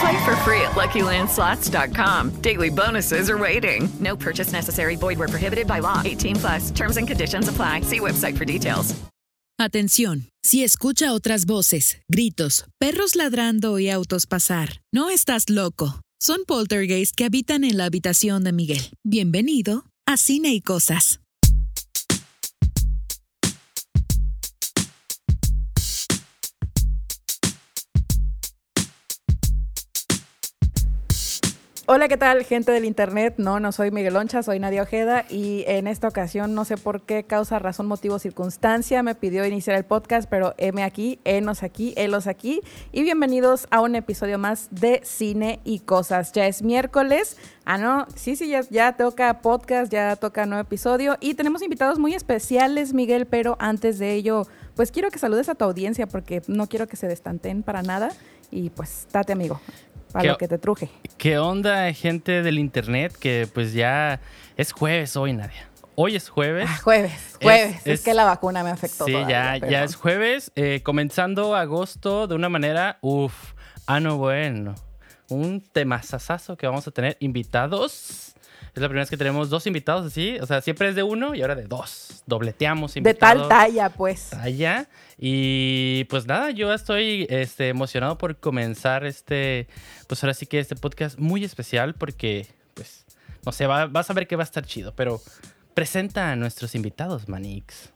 Play for free at LuckyLandSlots.com. Daily bonuses are waiting. No purchase necessary. Void where prohibited by law. 18 plus. Terms and conditions apply. See website for details. Atención. Si escucha otras voces, gritos, perros ladrando y autos pasar, no estás loco. Son poltergeists que habitan en la habitación de Miguel. Bienvenido a Cine y Cosas. Hola, ¿qué tal, gente del internet? No, no soy Miguel Loncha, soy Nadia Ojeda y en esta ocasión, no sé por qué causa, razón, motivo, circunstancia, me pidió iniciar el podcast, pero M aquí, enos aquí, elos aquí. Y bienvenidos a un episodio más de Cine y Cosas. Ya es miércoles, ah, no, sí, sí, ya, ya toca podcast, ya toca nuevo episodio. Y tenemos invitados muy especiales, Miguel, pero antes de ello, pues quiero que saludes a tu audiencia porque no quiero que se destanten para nada. Y pues date amigo para lo que te truje. ¿Qué onda, gente del internet? Que pues ya es jueves hoy, Nadia. Hoy es jueves. Ah, jueves, jueves. Es, que la vacuna me afectó. Sí, ya, ya es jueves. Eh, comenzando agosto de una manera, uff, ah, no, bueno. Un temazazazo que vamos a tener invitados. Es la primera vez que tenemos dos invitados así. O sea, siempre es de uno y ahora de dos. Dobleteamos invitados. De tal talla, pues. Talla. Y pues nada, yo estoy este, emocionado por comenzar este, pues ahora sí que este podcast muy especial porque, pues, no sé, vas a ver que va a estar chido, pero presenta a nuestros invitados, Manix.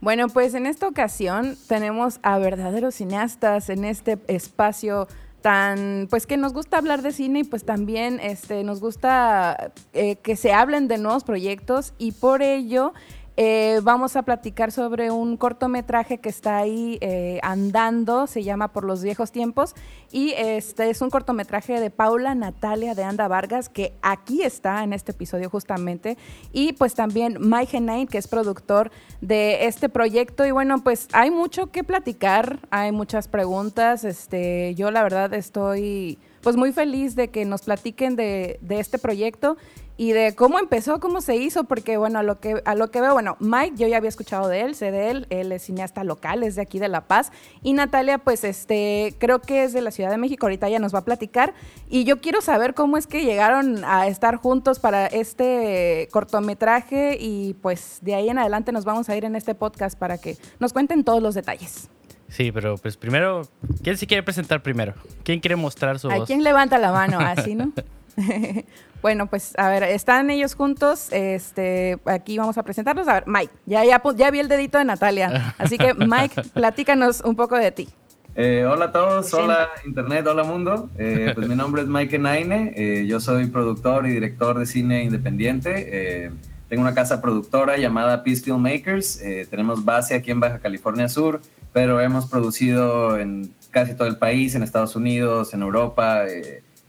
Bueno, pues en esta ocasión tenemos a verdaderos cineastas en este espacio tan, pues que nos gusta hablar de cine y pues también este, nos gusta eh, que se hablen de nuevos proyectos y por ello eh, vamos a platicar sobre un cortometraje que está ahí eh, andando, se llama Por los viejos tiempos, y este es un cortometraje de Paula Natalia de Anda Vargas, que aquí está en este episodio justamente, y pues también Mike Genine, que es productor de este proyecto, y bueno, pues hay mucho que platicar, hay muchas preguntas, este, yo la verdad estoy pues muy feliz de que nos platiquen de este proyecto y de cómo empezó, cómo se hizo, porque bueno, a lo que a lo que veo, bueno, Mike yo ya había escuchado de él, sé de él, él es cineasta local, es de aquí de La Paz y Natalia pues este creo que es de la Ciudad de México, ahorita ya nos va a platicar y yo quiero saber cómo es que llegaron a estar juntos para este cortometraje y pues de ahí en adelante nos vamos a ir en este podcast para que nos cuenten todos los detalles. Sí, pero pues primero, ¿quién se quiere presentar primero? ¿Quién quiere mostrar su voz? ¿A quién levanta la mano? Así, ¿no? Bueno, pues a ver, están ellos juntos. Este, aquí vamos a presentarlos. A ver, Mike, ya, ya, ya vi el dedito de Natalia. Así que, Mike, platícanos un poco de ti. Eh, hola a todos, hola Internet, hola mundo. Eh, pues mi nombre es Mike Naine, eh, yo soy productor y director de cine independiente. tengo una casa productora llamada Peace Filmmakers. tenemos base aquí en Baja California Sur, pero hemos producido en casi todo el país, en Estados Unidos, en Europa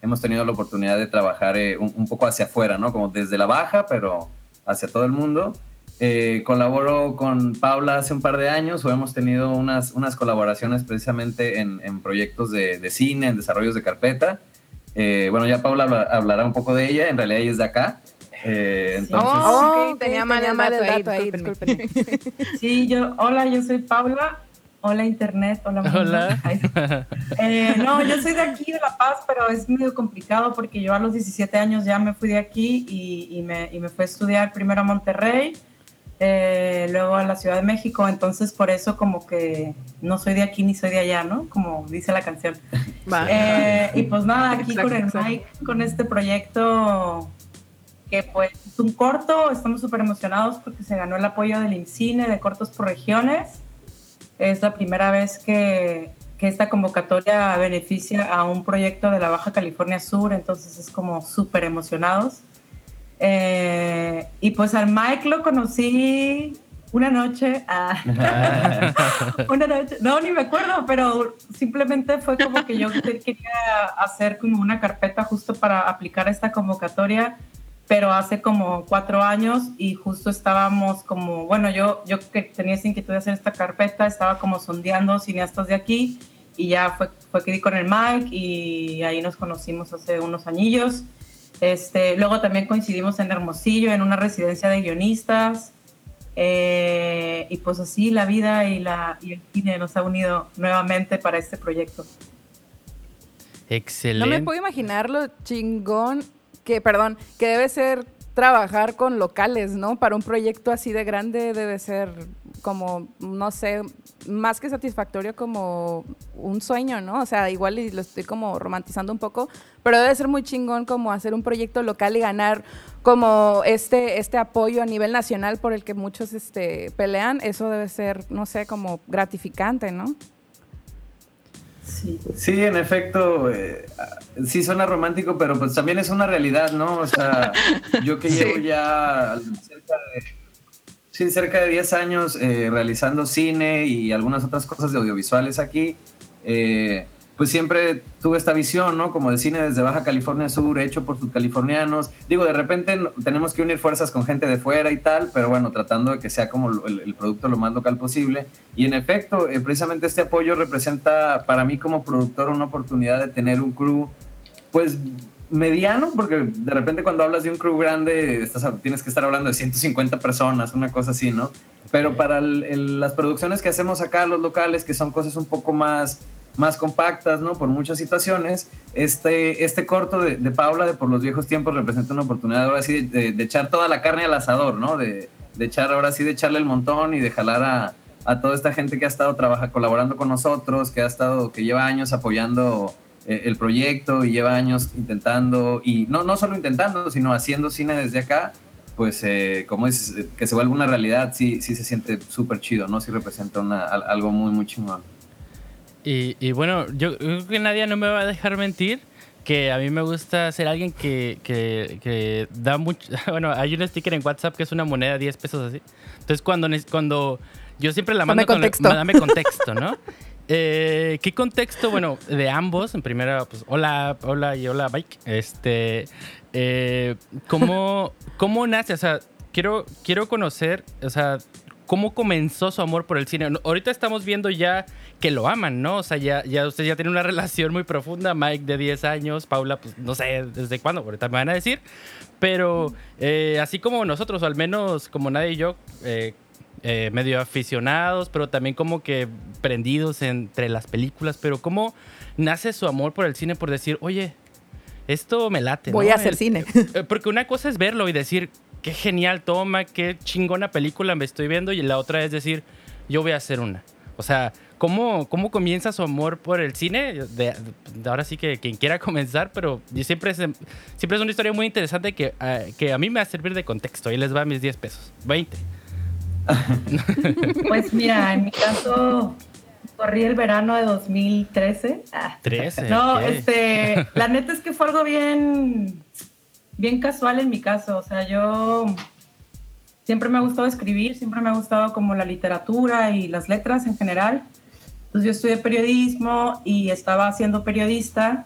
hemos tenido la oportunidad de trabajar eh, un, poco hacia afuera, ¿no? Como desde la baja, pero hacia todo el mundo. Eh, colaboro con Paula hace un par de años o hemos tenido unas, unas colaboraciones precisamente en, en proyectos de, de, cine, en desarrollos de carpeta. Eh, bueno, ya Paula hablará un poco de ella, en realidad ella es de acá. Eh, entonces... Oh, tenía mal, el dato ahí, disculpen. Sí, yo, hola, yo soy Paula, Hola Internet, hola. Hola. Eh, no, yo soy de aquí, de La Paz, pero es medio complicado porque yo a los 17 años ya me fui de aquí y, me, y me, fui a estudiar primero a Monterrey, eh, luego a la Ciudad de México, entonces por eso como que no soy de aquí ni soy de allá, ¿no? Como dice la canción. Eh, y pues nada, aquí con el Mike, con este proyecto que pues es un corto, estamos súper emocionados porque se ganó el apoyo del INCINE de cortos por regiones. Es la primera vez que, que esta convocatoria beneficia a un proyecto de la Baja California Sur, entonces es como súper emocionados. Eh, y pues al Mike lo conocí una noche, ah, una noche, no, ni me acuerdo, pero simplemente fue como que yo quería hacer como una carpeta justo para aplicar esta convocatoria, pero hace como cuatro años y justo estábamos como, bueno, yo, yo que tenía esa inquietud de hacer esta carpeta, estaba como sondeando cineastas de aquí y ya fue, fue que di con el Mike y ahí nos conocimos hace unos añillos. Este, luego también coincidimos en Hermosillo, en una residencia de guionistas. Eh, y pues así la vida y, la, y el cine nos ha unido nuevamente para este proyecto. Excelente. No me puedo imaginar lo chingón que, perdón, que debe ser trabajar con locales, ¿no? Para un proyecto así de grande debe ser como, no sé, más que satisfactorio como un sueño, ¿no? O sea, igual y lo estoy como romantizando un poco, pero debe ser muy chingón como hacer un proyecto local y ganar como este, este apoyo a nivel nacional por el que muchos este, pelean. Eso debe ser, no sé, como gratificante, ¿no? Sí, sí en efecto, eh, sí suena romántico, pero pues también es una realidad, ¿no? O sea, yo que llevo ya cerca de Sí, cerca de 10 años eh, realizando cine y algunas otras cosas de audiovisuales aquí. Eh, pues siempre tuve esta visión, ¿no? Como de cine desde Baja California Sur, hecho por sus californianos. Digo, de repente tenemos que unir fuerzas con gente de fuera y tal, pero bueno, tratando de que sea como el, producto lo más local posible. Y en efecto, eh, precisamente este apoyo representa para mí como productor una oportunidad de tener un crew, pues mediano, porque de repente cuando hablas de un crew grande estás, tienes que estar hablando de 150 personas, una cosa así, ¿no? Pero para las producciones que hacemos acá, los locales, que son cosas un poco más, más compactas, ¿no? Por muchas situaciones, este, este corto de, Paula, de Por los viejos tiempos, representa una oportunidad ahora sí de, echar toda la carne al asador, ¿no? De, de, echar ahora sí, de echarle el montón y de jalar a, a toda esta gente que ha estado trabaja, colaborando con nosotros, que ha estado, que lleva años apoyando eh, el proyecto y lleva años intentando, y no, no solo intentando, sino haciendo cine desde acá, pues eh, como es eh, que se vuelve una realidad, sí, sí se siente súper chido, ¿no? Sí representa una, algo muy, muy chingón. Y, y, bueno, yo, creo que nadie no me va a dejar mentir que a mí me gusta ser alguien que, que, que, da mucho... Bueno, hay un sticker en WhatsApp que es una moneda de 10 pesos así. Entonces cuando, cuando yo siempre la mando dame contexto. dame contexto, ¿no? Eh, ¿Qué contexto? Bueno, de ambos. En primera, pues, hola, hola y hola, Mike. Este, eh, ¿cómo, ¿Cómo nace? O sea, quiero, quiero conocer, o sea, cómo comenzó su amor por el cine. Ahorita estamos viendo ya que lo aman, ¿no? O sea, ya, ya usted ya tiene una relación muy profunda. Mike de 10 años, Paula, pues no sé desde cuándo, ahorita me van a decir. Pero eh, así como nosotros, o al menos como nadie y yo, eh, eh, medio aficionados, pero también como que prendidos entre las películas. Pero ¿cómo nace su amor por el cine por decir, oye, esto me late? Voy a hacer cine. Eh, porque una cosa es verlo y decir, qué genial toma, qué chingona película me estoy viendo, y la otra es decir, yo voy a hacer una. O sea, ¿cómo, cómo comienza su amor por el cine? De, ahora sí que quien quiera comenzar, pero siempre es, siempre es una historia muy interesante que, eh, que a mí me va a servir de contexto. Ahí les va mis 10 pesos. 20. Pues mira, en mi caso corrí el verano de 2013. 13. Ah. No, este, la neta es que fue algo bien, bien casual en mi caso. O sea, yo siempre me ha gustado escribir, siempre me ha gustado como la literatura y las letras en general. Entonces yo estudié periodismo y estaba siendo periodista,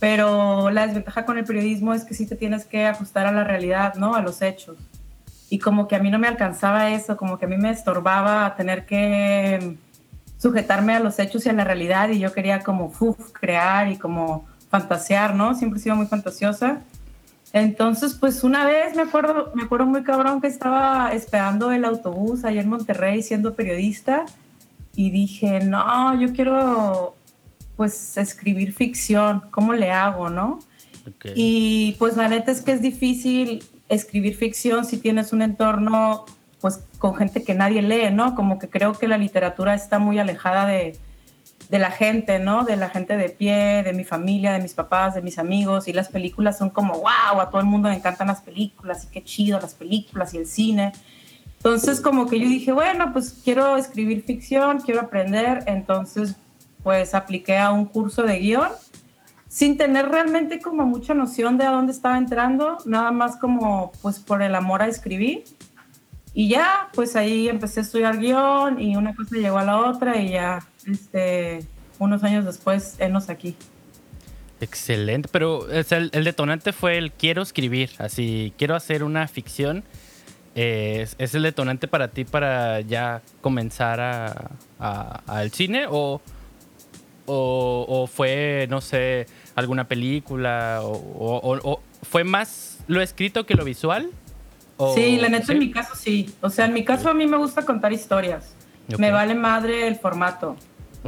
pero la desventaja con el periodismo es que sí te tienes que ajustar a la realidad, ¿no? A los hechos y como que a mí no me alcanzaba eso, como que a mí me estorbaba tener que sujetarme a los hechos y a la realidad y yo quería como crear y como fantasear, ¿no? Siempre he sido muy fantasiosa. Entonces, pues una vez me acuerdo, me acuerdo muy cabrón que estaba esperando el autobús allá en Monterrey siendo periodista y dije, no, yo quiero pues escribir ficción, ¿cómo le hago, no? Y pues la neta es que es difícil escribir ficción si tienes un entorno pues con gente que nadie lee, ¿no? Como que creo que la literatura está muy alejada de, de la gente, ¿no? De la gente de pie, de mi familia, de mis papás, de mis amigos. Y las películas son como, wow, a todo el mundo le encantan las películas y qué chido las películas y el cine. Entonces como que yo dije, bueno, pues quiero escribir ficción, quiero aprender. Entonces pues apliqué a un curso de guion sin tener realmente como mucha noción de a dónde estaba entrando, nada más como pues por el amor a escribir. Y ya, pues ahí empecé a estudiar guion y una cosa llegó a la otra y ya, este, unos años después, enos aquí. Excelente, pero el, detonante fue el quiero escribir, así, quiero hacer una ficción. ¿Es, el detonante para ti para ya comenzar al a, cine o, o, fue, no sé, alguna película o, fue más lo escrito que lo visual? sí, la neta en mi caso sí. O sea, en mi caso a mí me gusta contar historias. Me vale madre el formato.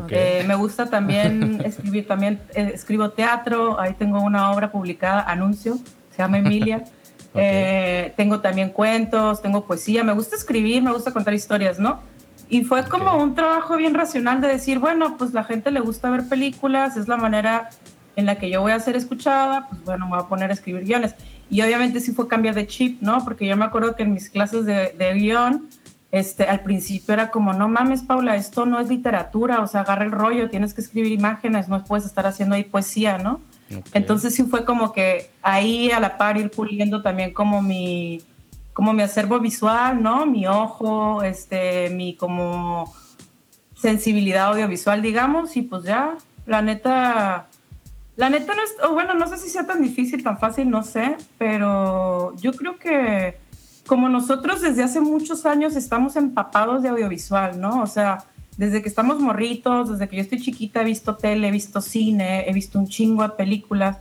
Eh, me gusta también escribir, también eh, escribo teatro, ahí tengo una obra publicada, anuncio, se llama Emilia. Eh, tengo también cuentos, tengo poesía, me gusta escribir, me gusta contar historias, ¿no? Y fue como un trabajo bien racional de decir, bueno, pues la gente le gusta ver películas, es la manera en la que yo voy a ser escuchada, pues bueno, me voy a poner a escribir guiones. Y obviamente sí fue cambiar de chip, ¿no? Porque yo me acuerdo que en mis clases de, de guion, este, al principio era como, no mames, Paula, esto no es literatura, o sea, agarra el rollo, tienes que escribir imágenes, no puedes estar haciendo ahí poesía, ¿no? Entonces sí fue como que ahí a la par ir puliendo también como mi, como mi acervo visual, ¿no? Mi ojo, este, mi como sensibilidad audiovisual, digamos, y pues ya, la neta, la neta no es, bueno, no sé si sea tan difícil, tan fácil, no sé, pero yo creo que como nosotros desde hace muchos años estamos empapados de audiovisual, ¿no? O sea, desde que estamos morritos, desde que yo estoy chiquita, he visto tele, he visto cine, he visto un chingo de películas,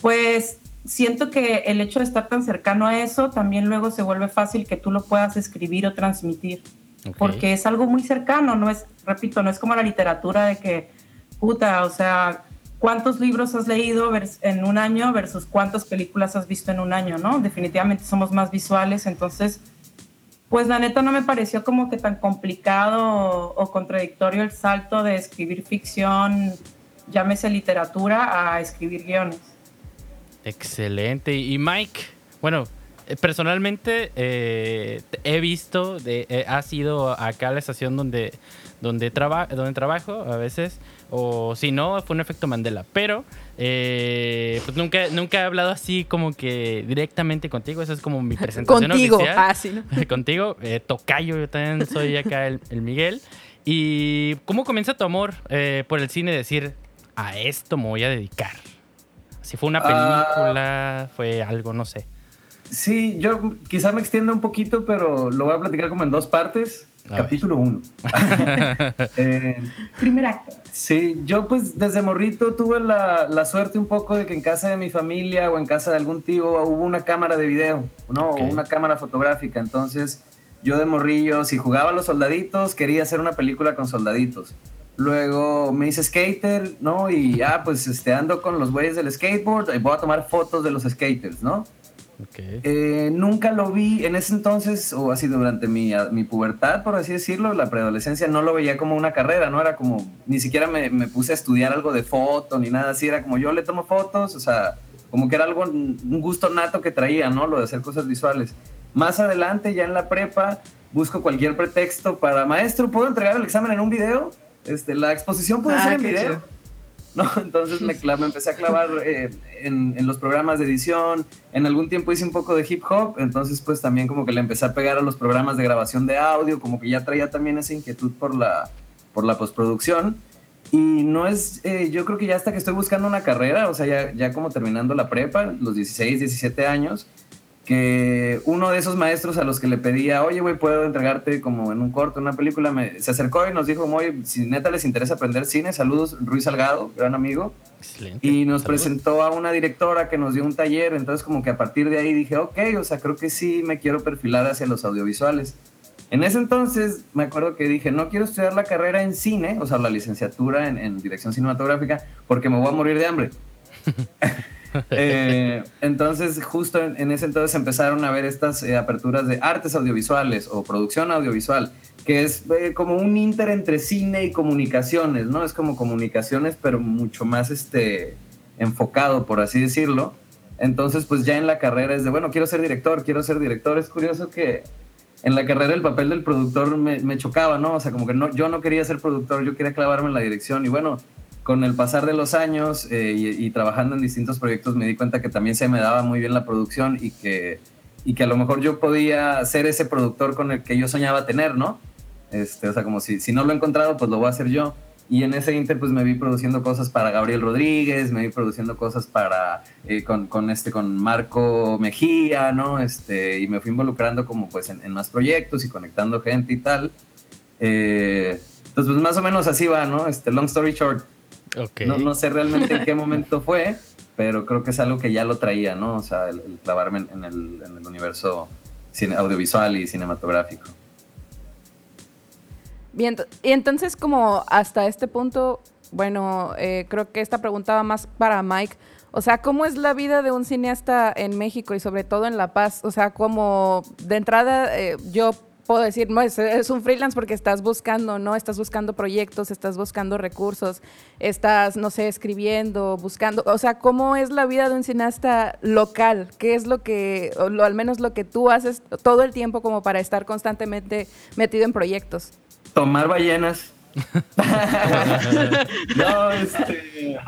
pues siento que el hecho de estar tan cercano a eso también luego se vuelve fácil que tú lo puedas escribir o transmitir, porque es algo muy cercano, no es, repito, no es como la literatura de que, puta, o sea, cuántos libros has leído en un año versus cuántas películas has visto en un año, ¿no? Definitivamente somos más visuales, entonces, pues la neta no me pareció como que tan complicado o, contradictorio el salto de escribir ficción, llámese literatura, a escribir guiones. Excelente. Y Mike, bueno, eh, personalmente eh, he visto, de, eh, ha sido acá la estación donde, donde, donde trabajo a veces o si no, fue un efecto Mandela. Pero eh, pues nunca, nunca he hablado así como que directamente contigo. Esa es como mi presentación Contigo. oficial. Ah, sí, contigo. Eh, tocayo, yo también soy acá el, Miguel. ¿Y cómo comienza tu amor eh, por el cine? Decir, a esto me voy a dedicar. Si fue una ah. película, fue algo, no sé. Sí, yo quizá me extienda un poquito, pero lo voy a platicar como en dos partes. Capítulo 1. eh, Primer acto. Sí, yo pues desde morrito tuve la, la, suerte un poco de que en casa de mi familia o en casa de algún tío hubo una cámara de video, ¿no? O una cámara fotográfica. Entonces yo de morrillo, si jugaba a los soldaditos, quería hacer una película con soldaditos. Luego me hice skater, ¿no? Y ah, pues este, ando con los güeyes del skateboard y voy a tomar fotos de los skaters, ¿no? Eh, nunca lo vi en ese entonces, o así durante mi, mi, pubertad, por así decirlo, la preadolescencia, no lo veía como una carrera, no era como, ni siquiera me, me, puse a estudiar algo de foto ni nada así, era como yo le tomo fotos, o sea, como que era algo, un gusto nato que traía, ¿no? Lo de hacer cosas visuales. Más adelante, ya en la prepa, busco cualquier pretexto para, maestro, ¿puedo entregar el examen en un video? Este, la exposición puede ah, ser en video. ¿No? Entonces me, me, empecé a clavar eh, en, en, los programas de edición, en algún tiempo hice un poco de hip hop, entonces pues también como que le empecé a pegar a los programas de grabación de audio, como que ya traía también esa inquietud por la, por la postproducción. Y no es, eh, yo creo que ya hasta que estoy buscando una carrera, o sea, ya, ya como terminando la prepa, los 16, 17 años, que uno de esos maestros a los que le pedía, oye, güey, puedo entregarte como en un corto, una película, me, se acercó y nos dijo, oye, si neta les interesa aprender cine, saludos, Ruiz Salgado, gran amigo. Excelente. Y nos presentó a una directora que nos dio un taller, entonces como que a partir de ahí dije, ok, o sea, creo que sí me quiero perfilar hacia los audiovisuales. En ese entonces me acuerdo que dije, no quiero estudiar la carrera en cine, o sea, la licenciatura en, en dirección cinematográfica, porque me voy a morir de hambre. Eh, entonces, justo en, ese entonces empezaron a ver estas eh, aperturas de artes audiovisuales o producción audiovisual, que es eh, como un inter entre cine y comunicaciones, ¿no? Es como comunicaciones, pero mucho más este, enfocado, por así decirlo. Entonces, pues ya en la carrera es de, bueno, quiero ser director, quiero ser director. Es curioso que en la carrera el papel del productor me, me chocaba, ¿no? O sea, como que no, yo no quería ser productor, yo quería clavarme en la dirección. Y bueno, con el pasar de los años eh, y, trabajando en distintos proyectos me di cuenta que también se me daba muy bien la producción y que, y que a lo mejor yo podía ser ese productor con el que yo soñaba tener, ¿no? Este, o sea, como si, si no lo he encontrado, pues lo voy a hacer yo. Y en ese inter, pues me vi produciendo cosas para Gabriel Rodríguez, me vi produciendo cosas para, eh, con, con, este, con Marco Mejía, ¿no? Este, y me fui involucrando como pues en, más proyectos y conectando gente y tal. Eh, entonces, pues más o menos así va, ¿no? Este, long story short, no, no, sé realmente en qué momento fue, pero creo que es algo que ya lo traía, ¿no? O sea, el, clavarme en, el, en, el, universo audiovisual y cinematográfico. Bien, y entonces como hasta este punto, bueno, eh, creo que esta pregunta va más para Mike. O sea, ¿cómo es la vida de un cineasta en México y sobre todo en La Paz? O sea, como de entrada eh, yo puedo decir, no, es, es, un freelance porque estás buscando, ¿no? Estás buscando proyectos, estás buscando recursos, estás, no sé, escribiendo, buscando, o sea, ¿cómo es la vida de un cineasta local? ¿Qué es lo que, o lo, al menos lo que tú haces todo el tiempo como para estar constantemente metido en proyectos? Tomar ballenas. no, este...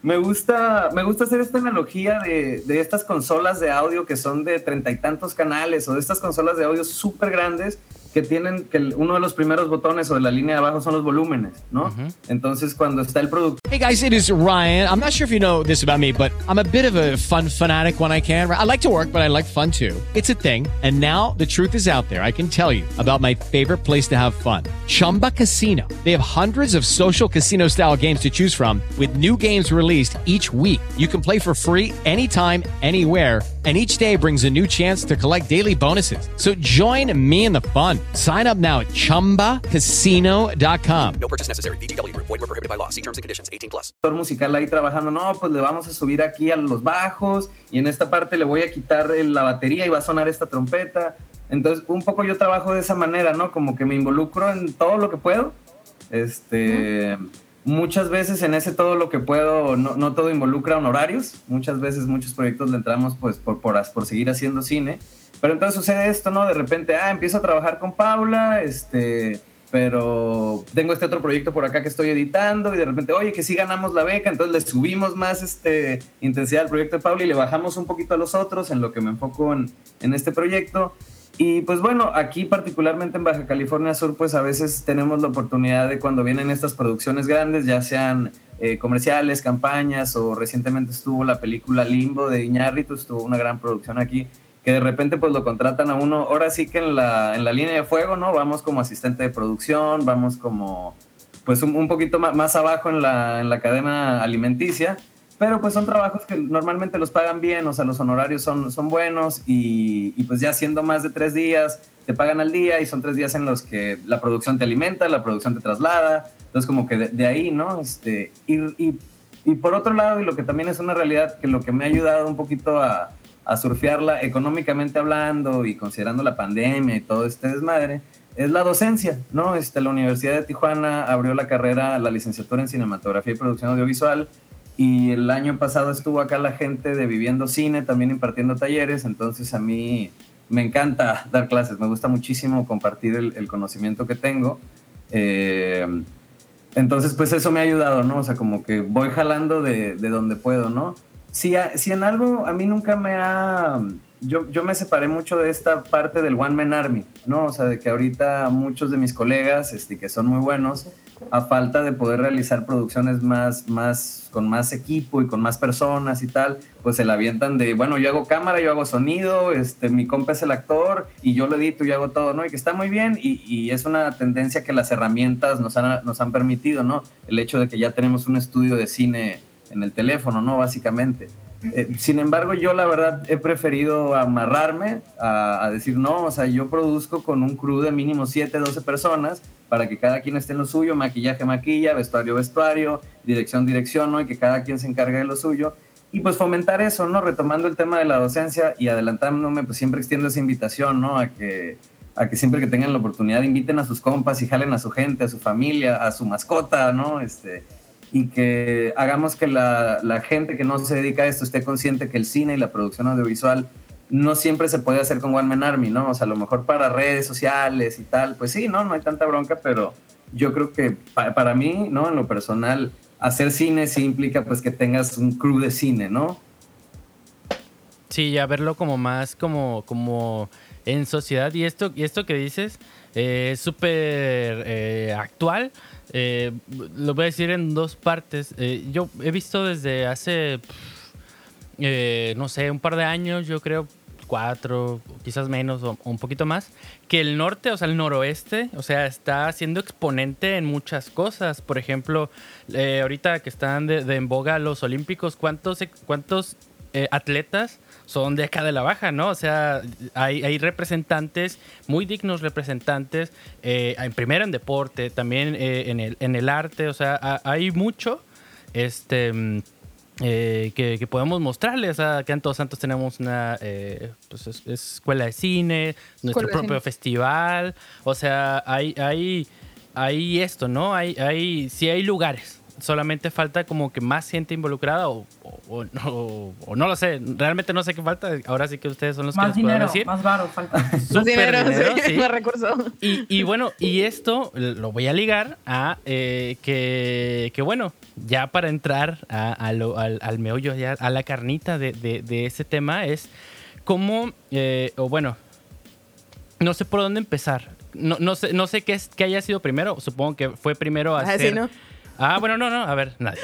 Me gusta, me gusta hacer esta analogía de, de, estas consolas de audio que son de treinta y tantos canales o de estas consolas de audio súper grandes que tienen que uno de los primeros botones o de la línea de abajo son los volúmenes, ¿no? Entonces cuando está el producto. Hey guys, it is Ryan. I'm not sure if you know this about me, but I'm a bit of a fun fanatic when I can. I like to work, but I like fun too. It's a thing. And now the truth is out there. I can tell you about my favorite place to have fun. Chumba Casino. They have hundreds of social casino style games to choose from with new games released each week. You can play for free anytime, anywhere and each day brings a new chance to collect daily bonuses. So join me in the fun. Sign up now at ChumbaCasino.com. No purchase necessary. BGW. Void were prohibited by law. See terms and conditions. 18 plus. musical ahí trabajando. No, pues le vamos a subir aquí a los bajos y en esta parte le voy a quitar la batería y va a sonar esta trompeta. Entonces, un poco yo trabajo de esa manera, ¿no? Como que me involucro en todo lo que puedo. Este... Muchas veces en ese todo lo que puedo, no, no, todo involucra honorarios. Muchas veces muchos proyectos le entramos pues por, por, por, seguir haciendo cine. Pero entonces sucede esto, ¿no? De repente, ah, empiezo a trabajar con Paula, este, pero tengo este otro proyecto por acá que estoy editando y de repente, oye, que sí ganamos la beca, entonces le subimos más este, intensidad al proyecto de Paula y le bajamos un poquito a los otros en lo que me enfoco en, en este proyecto. Y pues bueno, aquí particularmente en Baja California Sur, pues a veces tenemos la oportunidad de cuando vienen estas producciones grandes, ya sean eh, comerciales, campañas o recientemente estuvo la película Limbo de Iñárritu, estuvo una gran producción aquí, de repente pues lo contratan a uno, ahora sí que en la, en la línea de fuego, ¿no? Vamos como asistente de producción, vamos como pues un, poquito más, abajo en la, en la cadena alimenticia pero pues son trabajos que normalmente los pagan bien, o sea, los honorarios son, son buenos y, pues ya siendo más de tres días, te pagan al día y son tres días en los que la producción te alimenta, la producción te traslada, entonces como que de, ahí, ¿no? Este, y, y, por otro lado, y lo que también es una realidad, que lo que me ha ayudado un poquito a, a surfearla económicamente hablando y considerando la pandemia y todo este desmadre, es la docencia, ¿no? Este, la Universidad de Tijuana abrió la carrera, la licenciatura en cinematografía y producción audiovisual, y el año pasado estuvo acá la gente de Viviendo Cine también impartiendo talleres, entonces a mí me encanta dar clases, me gusta muchísimo compartir el, conocimiento que tengo. Eh, entonces, pues eso me ha ayudado, ¿no? O sea, como que voy jalando de, de donde puedo, ¿no? Si, si en algo a mí nunca me ha yo, yo me separé mucho de esta parte del One Man Army, ¿no? O sea, de que ahorita muchos de mis colegas, este, que son muy buenos, a falta de poder realizar producciones más, más, con más equipo y con más personas y tal, pues se la avientan de, bueno, yo hago cámara, yo hago sonido, este, mi compa es el actor y yo lo edito y hago todo, ¿no? Y que está muy bien y, y es una tendencia que las herramientas nos han, nos han permitido, ¿no? El hecho de que ya tenemos un estudio de cine en el teléfono, ¿no? Básicamente. Eh, sin embargo, yo la verdad he preferido amarrarme a, decir, no, o sea, yo produzco con un crew de mínimo 7, 12 personas para que cada quien esté en lo suyo, maquillaje, maquilla, vestuario, vestuario, dirección, dirección, ¿no? Y que cada quien se encargue de lo suyo. Y pues fomentar eso, ¿no? Retomando el tema de la docencia y adelantándome, pues siempre extiendo esa invitación, ¿no? A que, a que siempre que tengan la oportunidad inviten a sus compas y jalen a su gente, a su familia, a su mascota, ¿no? Este, y que hagamos que la, la, gente que no se dedica a esto esté consciente que el cine y la producción audiovisual no siempre se puede hacer con One Man Army, ¿no? O sea, a lo mejor para redes sociales y tal, pues sí, ¿no? No hay tanta bronca, pero yo creo que para mí, ¿no? En lo personal, hacer cine sí implica pues que tengas un crew de cine, ¿no? Sí, ya verlo como más como, como en sociedad. Y esto, y esto que dices eh, súper eh, actual eh, lo voy a decir en dos partes. Eh, yo he visto desde hace, no sé, un par de años, yo creo, cuatro, quizás menos o, un poquito más, que el norte, o sea, el noroeste, o sea, está siendo exponente en muchas cosas. Por ejemplo, ahorita que están de, de, en boga los olímpicos, ¿cuántos, cuántos atletas son de acá de la baja, ¿no? O sea, hay, representantes, muy dignos representantes, eh, primero en deporte, también eh, en, el, en el arte, o sea, hay mucho este, mm, eh, que, podemos mostrarles. Acá en Todos Santos tenemos una pues, escuela de cine, nuestro propio festival, o sea, hay, hay, hay esto, ¿no? Hay, hay, sí hay lugares solamente falta como que más gente involucrada o, o, no lo sé. Realmente no sé qué falta. Ahora sí que ustedes son los que nos pueden decir. Más varo falta. más dinero, sí, más recursos. Y, y, bueno, y esto lo voy a ligar a eh, que, que, bueno, ya para entrar a, al, al, meollo, ya a la carnita de, de, ese tema es cómo, eh, o bueno, no sé por dónde empezar. No, no sé, no sé qué, es, qué haya sido primero. Supongo que fue primero ah, hacer... ¿no? Ah, bueno, no, no, a ver, nadie.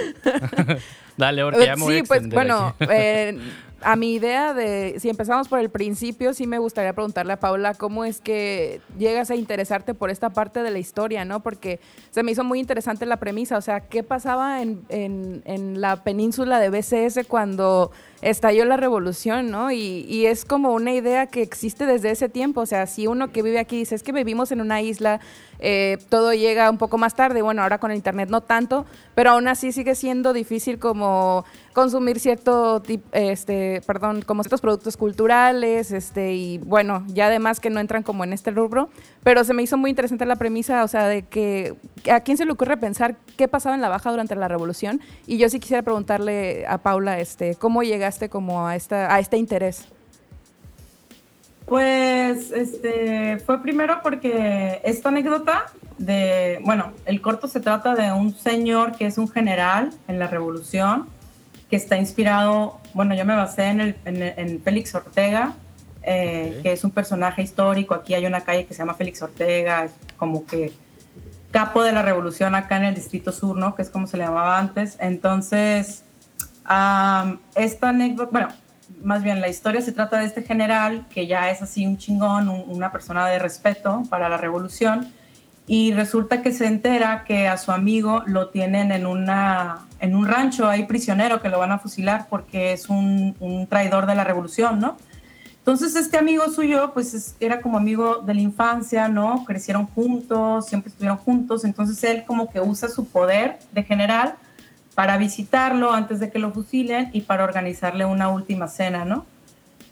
Dale, porque ya me Sí, pues bueno, eh, a mi idea de, si empezamos por el principio, sí me gustaría preguntarle a Paula cómo es que llegas a interesarte por esta parte de la historia, ¿no? Porque se me hizo muy interesante la premisa, o sea, ¿qué pasaba en, en, en la península de BCS cuando estalló la revolución, ¿no? Y, y, es como una idea que existe desde ese tiempo, o sea, si uno que vive aquí dice, es que vivimos en una isla, eh, todo llega un poco más tarde, bueno, ahora con el Internet no tanto, pero aún así sigue siendo difícil como consumir cierto tipo, este, perdón, como ciertos productos culturales, este, y bueno, ya además que no entran como en este rubro, pero se me hizo muy interesante la premisa, o sea, de que a quién se le ocurre pensar qué pasaba en la baja durante la revolución, y yo sí quisiera preguntarle a Paula, este, ¿cómo llegaste como a esta, a este interés? Pues este fue primero porque esta anécdota de, bueno, el corto se trata de un señor que es un general en la revolución, que está inspirado, bueno, yo me basé en, el, en, Félix Ortega, eh, que es un personaje histórico, aquí hay una calle que se llama Félix Ortega, es como que capo de la revolución acá en el Distrito Sur, ¿no? Que es como se le llamaba antes. Entonces, esta anécdota, bueno, más bien la historia se trata de este general que ya es así un chingón, una persona de respeto para la revolución y resulta que se entera que a su amigo lo tienen en, una, en un rancho ahí prisionero que lo van a fusilar porque es un traidor de la revolución, ¿no? Entonces este amigo suyo pues era como amigo de la infancia, ¿no? Crecieron juntos, siempre estuvieron juntos, entonces él como que usa su poder de general para visitarlo antes de que lo fusilen y para organizarle una última cena, ¿no?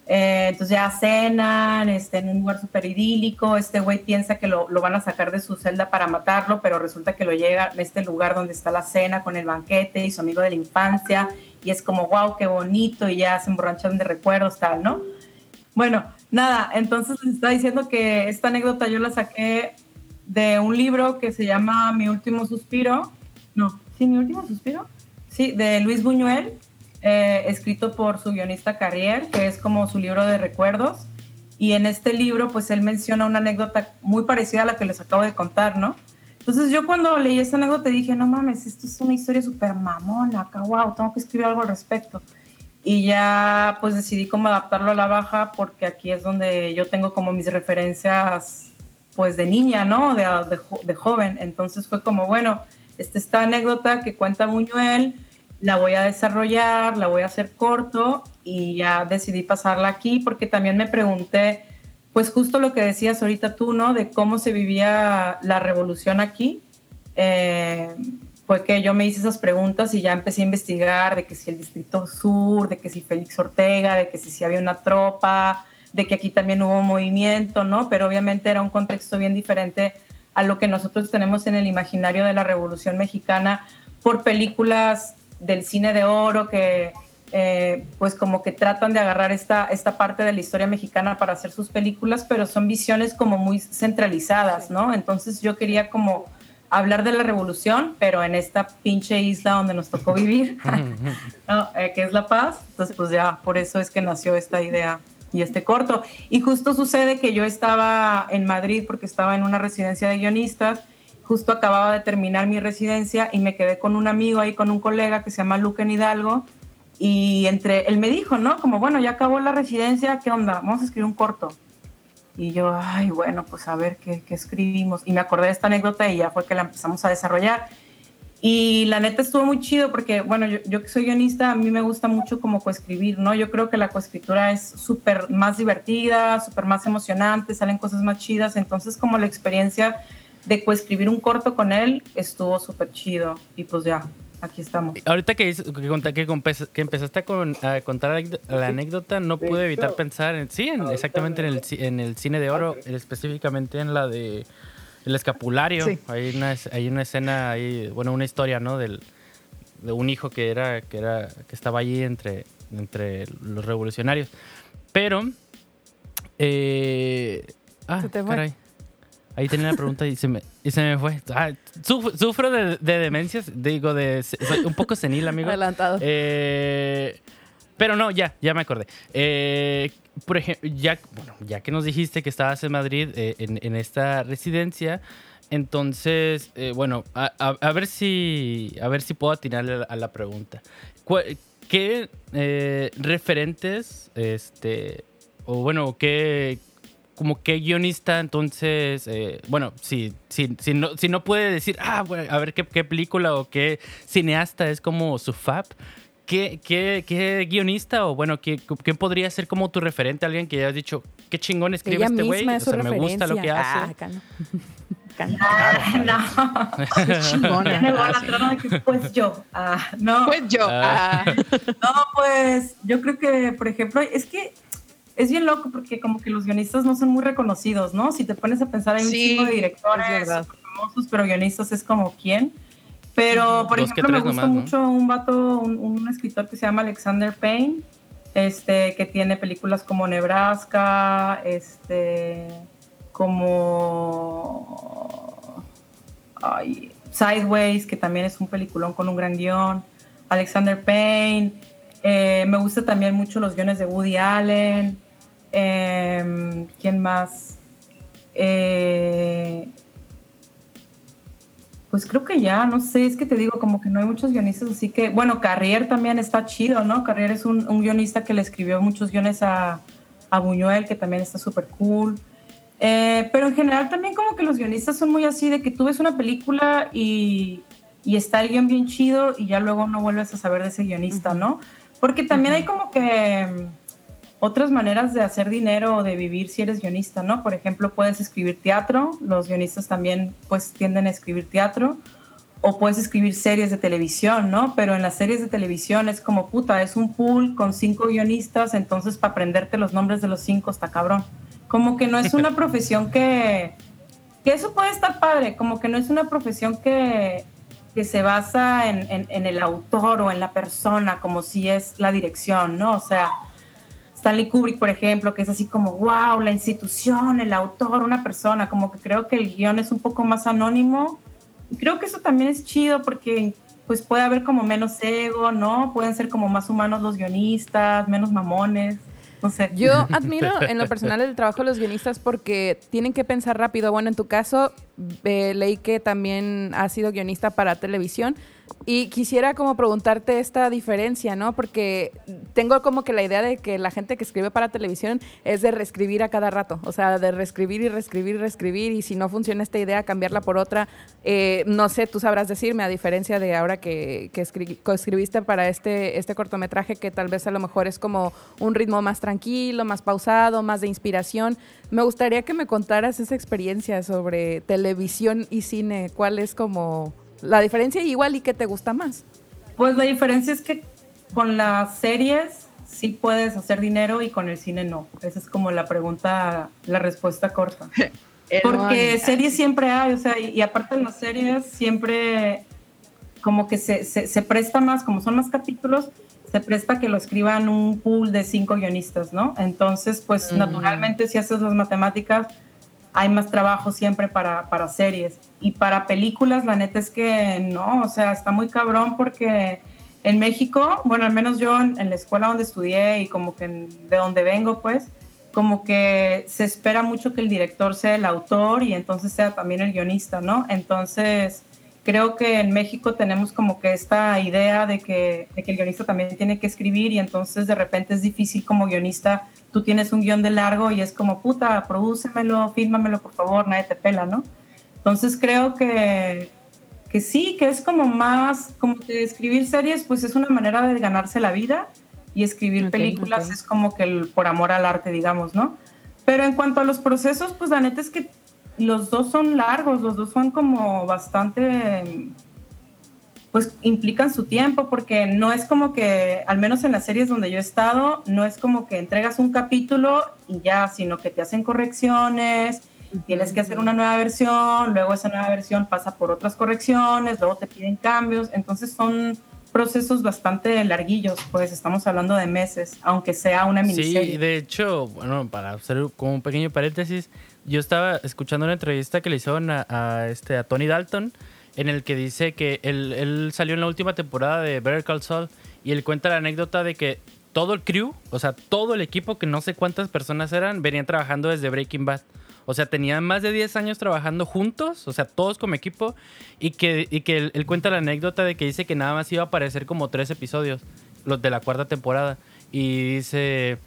Eh, entonces ya cenan este, en un lugar súper idílico, este güey piensa que lo, lo, van a sacar de su celda para matarlo, pero resulta que lo llega a este lugar donde está la cena con el banquete y su amigo de la infancia, y es como, wow, qué bonito, y ya se emborrachan de recuerdos, tal, ¿no? Bueno, nada, entonces les está diciendo que esta anécdota yo la saqué de un libro que se llama Mi último suspiro, no, sí, Mi último suspiro, Sí, de Luis Buñuel, eh, escrito por su guionista Carrier, que es como su libro de recuerdos. Y en este libro, pues él menciona una anécdota muy parecida a la que les acabo de contar, ¿no? Entonces yo cuando leí esa anécdota dije, no mames, esto es una historia súper mamona, acá, wow, tengo que escribir algo al respecto. Y ya pues decidí cómo adaptarlo a la baja porque aquí es donde yo tengo como mis referencias pues de niña, ¿no? De, de, de joven. Entonces fue como, bueno, esta, esta anécdota que cuenta Buñuel la voy a desarrollar, la voy a hacer corto y ya decidí pasarla aquí porque también me pregunté, pues justo lo que decías ahorita tú, ¿no? De cómo se vivía la revolución aquí. Eh, fue que yo me hice esas preguntas y ya empecé a investigar de que si el Distrito Sur, de que si Félix Ortega, de que si, si había una tropa, de que aquí también hubo movimiento, ¿no? Pero obviamente era un contexto bien diferente a lo que nosotros tenemos en el imaginario de la Revolución Mexicana por películas del cine de oro que eh, pues como que tratan de agarrar esta, esta parte de la historia mexicana para hacer sus películas, pero son visiones como muy centralizadas, ¿no? Entonces yo quería como hablar de la revolución, pero en esta pinche isla donde nos tocó vivir, eh, que es La Paz. Entonces pues ya por eso es que nació esta idea y este corto. Y justo sucede que yo estaba en Madrid porque estaba en una residencia de guionistas, justo acababa de terminar mi residencia y me quedé con un amigo ahí, con un colega que se llama Luque Hidalgo, y entre, él me dijo, ¿no? Como, bueno, ya acabó la residencia, ¿qué onda? Vamos a escribir un corto. Y yo, ay, bueno, pues a ver qué, qué escribimos. Y me acordé de esta anécdota y ya fue que la empezamos a desarrollar. Y la neta estuvo muy chido porque, bueno, yo, yo que soy guionista, a mí me gusta mucho como coescribir, ¿no? Yo creo que la coescritura es súper más divertida, súper más emocionante, salen cosas más chidas. Entonces, como la experiencia de coescribir un corto con él estuvo súper chido. Y pues ya, aquí estamos. Ahorita que, que, que, empezaste a, contar la anécdota, no pude evitar pensar en, sí, exactamente en el, en el cine de oro, específicamente en la de el escapulario. Hay, una, hay una escena bueno, una historia, ¿no? Del, de un hijo que era, que era, que estaba allí entre, entre los revolucionarios. Pero, eh, ah, caray. Ahí tenía la pregunta y se me, y se me fue. Ah, sufro de, de, demencias, digo, de, soy un poco senil, amigo. Adelantado. Eh, pero no, ya, ya me acordé. Eh, por ejemplo, ya, ya que nos dijiste que estabas en Madrid eh, en, esta residencia, entonces, eh, bueno, a, ver si, a ver si puedo atinarle a la pregunta. ¿Qué referentes, este, o bueno, qué, como qué guionista entonces, bueno, si, si, si, no, si no puede decir, ah, bueno, a ver qué, qué película o qué cineasta es como su fab, ¿Qué, qué, qué guionista o bueno, ¿qué, ¿quién podría ser como tu referente? Alguien que hayas dicho, qué chingón escribe este güey. O sea, me gusta lo que hace. Ah, no. Qué chingona. pues yo. Ah, no. Pues yo. Ah. No, pues yo creo que, por ejemplo, es que es bien loco porque como que los guionistas no son muy reconocidos, ¿no? Si te pones a pensar, hay un chingo de directores famosos, pero guionistas es como quién. Pero, por ejemplo, me gusta mucho un vato, un, escritor que se llama Alexander Payne, este, que tiene películas como Nebraska, este, como Sideways, que también es un peliculón con un gran guion. Alexander Payne. Eh, me gusta también mucho los guiones de Woody Allen. Em, ¿Quién más? Eh, pues creo que ya, no sé, es que te digo, como que no hay muchos guionistas, así que, bueno, Carrier también está chido, ¿no? Carrier es un, guionista que le escribió muchos guiones a, a Buñuel, que también está súper cool. Eh, pero en general también como que los guionistas son muy así, de que tú ves una película y, y está el guion bien chido y ya luego no vuelves a saber de ese guionista, ¿no? Porque también hay como que otras maneras de hacer dinero o de vivir si eres guionista, ¿no? Por ejemplo, puedes escribir teatro, los guionistas también pues tienden a escribir teatro, o puedes escribir series de televisión, ¿no? Pero en las series de televisión es como puta, es un pool con cinco guionistas, entonces para aprenderte los nombres de los cinco está cabrón. Como que no es una profesión que, que eso puede estar padre, como que no es una profesión que, que se basa en, en, en el autor o en la persona, como si es la dirección, ¿no? O sea, Stanley Kubrick, por ejemplo, que es así como, wow, la institución, el autor, una persona, como que creo que el guion es un poco más anónimo. Y creo que eso también es chido porque pues puede haber como menos ego, ¿no? Pueden ser como más humanos los guionistas, menos mamones. No sé. Yo admiro en lo personal el trabajo de los guionistas porque tienen que pensar rápido. Bueno, en tu caso, eh, leí que también has sido guionista para televisión. Y quisiera como preguntarte esta diferencia, ¿no? Porque tengo como que la idea de que la gente que escribe para televisión es de reescribir a cada rato, o sea, de reescribir y reescribir y reescribir y si no funciona esta idea, cambiarla por otra. Eh, no sé, tú sabrás decirme, a diferencia de ahora que, que escribiste para este, este cortometraje, que tal vez a lo mejor es como un ritmo más tranquilo, más pausado, más de inspiración. Me gustaría que me contaras esa experiencia sobre televisión y cine. ¿Cuál es como la diferencia igual y qué te gusta más? Pues la diferencia es que con las series sí puedes hacer dinero y con el cine no. Esa es como la pregunta, la respuesta corta. Porque series siempre hay, o sea, y, aparte de las series siempre como que se, se, presta más, como son más capítulos, se presta que lo escriban un pool de cinco guionistas, ¿no? Entonces, pues naturalmente si haces las matemáticas, hay más trabajo siempre para, para, series. Y para películas, la neta es que no, o sea, está muy cabrón porque en México, bueno, al menos yo en, la escuela donde estudié y como que de donde vengo, pues, como que se espera mucho que el director sea el autor y entonces sea también el guionista, ¿no? Entonces, creo que en México tenemos como que esta idea de que, de que el guionista también tiene que escribir y entonces de repente es difícil como guionista tú tienes un guion de largo y es como, puta, prodúcemelo, fílmamelo, por favor, nadie te pela, ¿no? Entonces creo que, que sí, que es como más, como que escribir series, pues es una manera de ganarse la vida y escribir películas es como que el, por amor al arte, digamos, ¿no? Pero en cuanto a los procesos, pues la neta es que los dos son largos, los dos son como bastante pues implican su tiempo, porque no es como que, al menos en las series donde yo he estado, no es como que entregas un capítulo y ya, sino que te hacen correcciones, tienes que hacer una nueva versión, luego esa nueva versión pasa por otras correcciones, luego te piden cambios, entonces son procesos bastante larguillos, pues estamos hablando de meses, aunque sea una miniserie. Sí, de hecho, bueno, para hacer como un pequeño paréntesis, yo estaba escuchando una entrevista que le hicieron a, este, a Tony Dalton, en el que dice que él, salió en la última temporada de Better Call Saul y él cuenta la anécdota de que todo el crew, o sea, todo el equipo, que no sé cuántas personas eran, venían trabajando desde Breaking Bad. O sea, tenían más de 10 años trabajando juntos, o sea, todos como equipo, y que, que él, cuenta la anécdota de que dice que nada más iba a aparecer como tres episodios, los de la cuarta temporada, y dice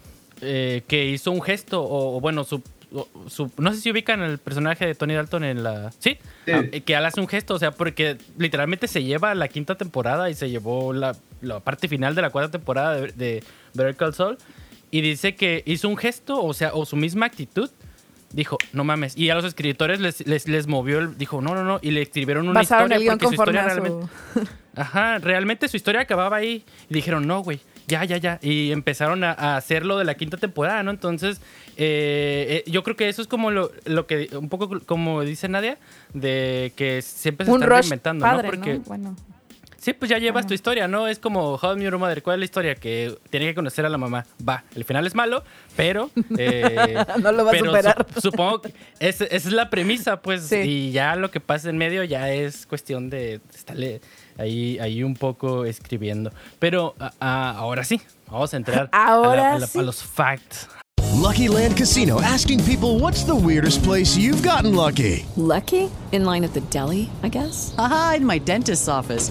eh, que hizo un gesto, o, bueno, su, no sé si ubican el personaje de Tony Dalton en la. Sí, ah, que él hace un gesto, o sea, porque literalmente se lleva la quinta temporada y se llevó la, parte final de la cuarta temporada de, de Better Call Saul. Y dice que hizo un gesto, o sea, o su misma actitud. Dijo, no mames. Y a los escritores les, les, movió el. Dijo, no, no, no. Y le escribieron una historia porque su historia realmente. Ajá, realmente su historia acababa ahí. Y dijeron, no, güey ya, ya, ya. Y empezaron a, hacer lo de la quinta temporada, ¿no? Entonces, eh, eh, yo creo que eso es como lo, lo, que, un poco como dice Nadia, de que siempre se está reinventando, ¿no? Porque, Bueno. Sí, pues ya llevas tu historia, ¿no? Es como How I Your Mother. ¿Cuál es la historia? Que tiene que conocer a la mamá. Va, el final es malo, pero... Eh, no lo va a superar. supongo que esa es la premisa, pues. Y ya lo que pasa en medio ya es cuestión de estarle ahí, ahí un poco escribiendo. Pero ahora sí, vamos a entrar ahora a, a los facts. Lucky Land Casino, asking people what's the weirdest place you've gotten lucky? Lucky? In line at the deli, I guess? Aha, in my dentist's office.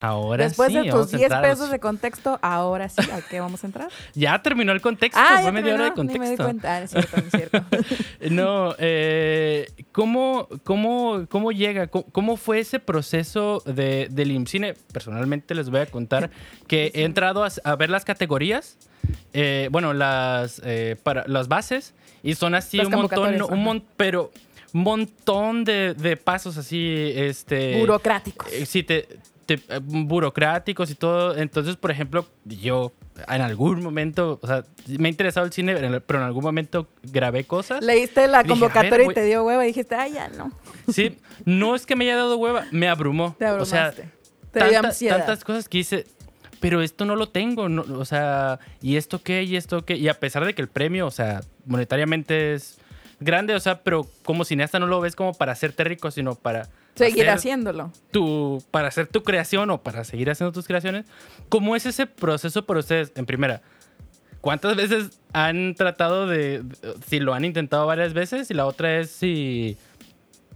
Ahora Después sí, de tus 10 pesos de contexto, ahora sí, ¿a qué vamos a entrar? ya terminó el contexto. Ah, fue media hora de contexto. Ni me di cuenta. Ah, es cierto, es cierto. no, eh, ¿cómo, cómo, ¿cómo llega? ¿Cómo, fue ese proceso de, del IMCINE? Personalmente les voy a contar que he entrado a, ver las categorías, eh, bueno, las, eh, para, las bases, y son así un montón, un montón, pero un montón de, de, pasos así, este... Burocráticos. Sí, te, eh, burocráticos y todo. Entonces, por ejemplo, yo en algún momento, o sea, me ha interesado el cine, pero en algún momento grabé cosas. Leíste la convocatoria y te dio hueva y dijiste, ay, ya no. Sí, no es que me haya dado hueva, me abrumó. Te o sea, te tantas cosas que hice, pero esto no lo tengo, o sea, ¿y esto qué? ¿Y esto qué? Y a pesar de que el premio, o sea, monetariamente es grande, o sea, pero como cineasta no lo ves como para hacerte rico, sino para Seguir haciéndolo. tu, para hacer tu creación o para seguir haciendo tus creaciones. ¿Cómo es ese proceso para ustedes? En primera, ¿cuántas veces han tratado de, si lo han intentado varias veces? Y la otra es si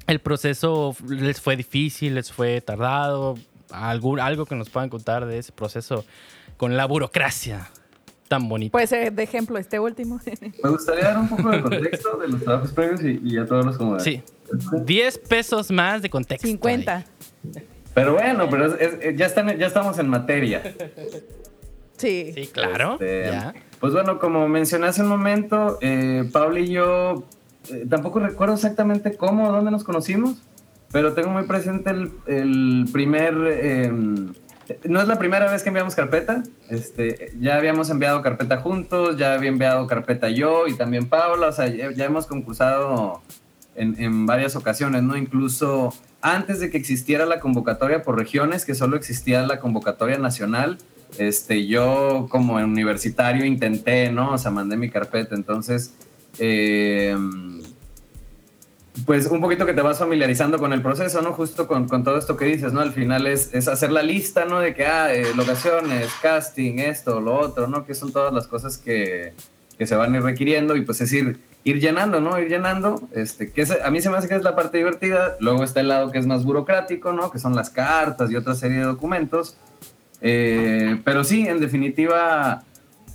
el proceso les fue difícil, les fue tardado, algún, algo que nos puedan contar de ese proceso con la burocracia tan bonita. Puede ser de ejemplo este último. Me gustaría dar un poco de contexto de los trabajos previos y, y a todos los como... Sí. 10 pesos más de contexto. 50. Pero bueno, pero es- es- ya, están, ya estamos en materia. Sí. Sí, claro. Este, ya. Pues bueno, como mencioné hace un momento, eh, Pablo y yo eh, tampoco recuerdo exactamente cómo o dónde nos conocimos, pero tengo muy presente el, el primer... eh, no es la primera vez que enviamos carpeta, este, ya habíamos enviado carpeta juntos, ya había enviado carpeta yo y también Paula, o sea, ya, hemos concursado en, en varias ocasiones, ¿no? Incluso antes de que existiera la convocatoria por regiones, que solo existía la convocatoria nacional, este, yo como universitario intenté, ¿no? O sea, mandé mi carpeta, entonces, eh, pues un poquito que te vas familiarizando con el proceso, ¿no? Justo con, con todo esto que dices, ¿no? Al final es, es hacer la lista, ¿no? De que, ah, eh, locaciones, casting, esto, lo otro, ¿no? Que son todas las cosas que, que se van a ir requiriendo y pues es ir, ir llenando, ¿no? Ir llenando, este, que a mí se me hace que es la parte divertida, luego está el lado que es más burocrático, ¿no? Que son las cartas y otra serie de documentos, Eh, pero sí, en definitiva,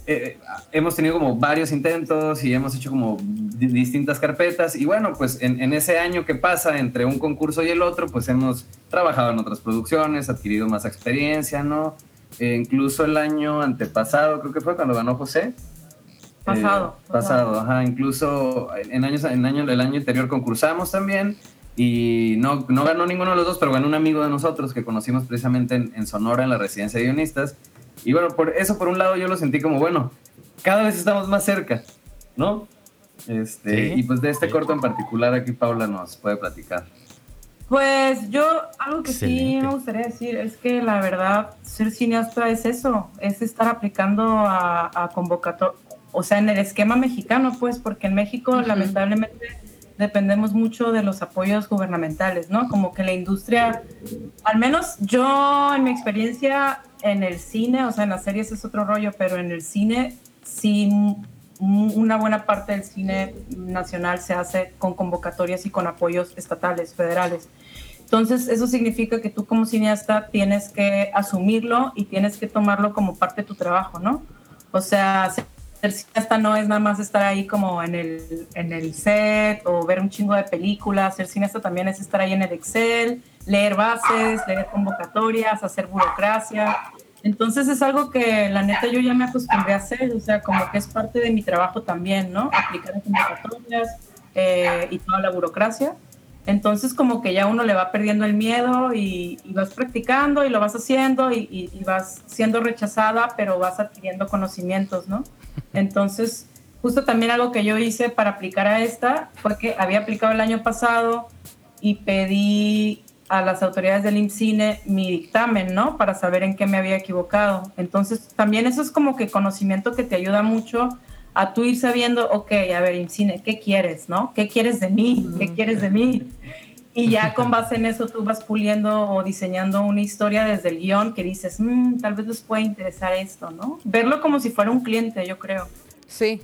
eh, hemos tenido como varios intentos y hemos hecho como di- distintas carpetas y bueno, pues en, en ese año que pasa entre un concurso y el otro, pues hemos trabajado en otras producciones, adquirido más experiencia, ¿no? Eh, incluso el año antepasado, creo que fue cuando ganó José. Pasado, Eh, pasado, ajá. Incluso en años, en año, el año anterior concursamos también y no, no ganó ninguno de los dos, pero ganó un amigo de nosotros que conocimos precisamente en, en Sonora, en la residencia de guionistas. Y bueno, por eso por un lado yo lo sentí como, bueno, cada vez estamos más cerca, ¿no? Este, Sí. Y pues de este corto en particular aquí Paula nos puede platicar. Pues yo, algo que sí me gustaría decir es que la verdad, ser cineasta es eso, es estar aplicando a, a convocatoria, o sea, en el esquema mexicano, pues, porque en México lamentablemente dependemos mucho de los apoyos gubernamentales, ¿no? Como que la industria, al menos yo en mi experiencia en el cine, o sea, en las series es otro rollo, pero en el cine sí una buena parte del cine nacional se hace con convocatorias y con apoyos estatales, federales. Entonces, eso significa que tú como cineasta tienes que asumirlo y tienes que tomarlo como parte de tu trabajo, ¿no? O sea, ser cineasta no es nada más estar ahí como en el, en el set o ver un chingo de películas. Ser cineasta también es estar ahí en el Excel, leer bases, leer convocatorias, hacer burocracia. Entonces es algo que la neta yo ya me acostumbré a hacer, o sea, como que es parte de mi trabajo también, ¿no? Aplicar a convocatorias eh, y toda la burocracia. Entonces como que ya uno le va perdiendo el miedo y, y vas practicando y lo vas haciendo y, y- y vas siendo rechazada, pero vas adquiriendo conocimientos, ¿no? Entonces, justo también algo que yo hice para aplicar a esta fue que había aplicado el año pasado y pedí a las autoridades del IMCINE mi dictamen, ¿no? Para saber en qué me había equivocado. Entonces, también eso es como que conocimiento que te ayuda mucho a tú ir sabiendo, ok, a ver, IMCINE, ¿qué quieres, no? ¿Qué quieres de mí? ¿Qué quieres de mí? Y ya con base en eso tú vas puliendo o diseñando una historia desde el guion que dices, "Mm, tal vez les pueda interesar esto, ¿no? Verlo como si fuera un cliente, yo creo. Sí.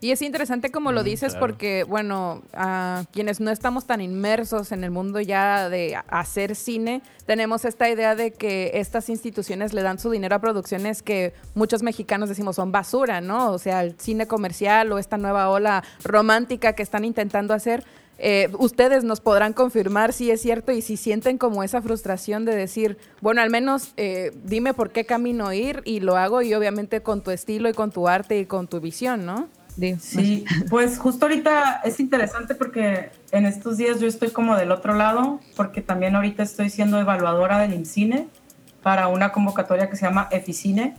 Y es interesante como lo Mm, dices claro. porque, bueno, a quienes no estamos tan inmersos en el mundo ya de hacer cine, tenemos esta idea de que estas instituciones le dan su dinero a producciones que muchos mexicanos decimos son basura, ¿no? O sea, el cine comercial o esta nueva ola romántica que están intentando hacer. Eh, ustedes nos podrán confirmar si es cierto y si sienten como esa frustración de decir, bueno, al menos eh, dime por qué camino ir y lo hago y obviamente con tu estilo y con tu arte y con tu visión, ¿no? Sí, pues justo ahorita es interesante porque en estos días yo estoy como del otro lado, porque también ahorita estoy siendo evaluadora del INCINE para una convocatoria que se llama EFICINE,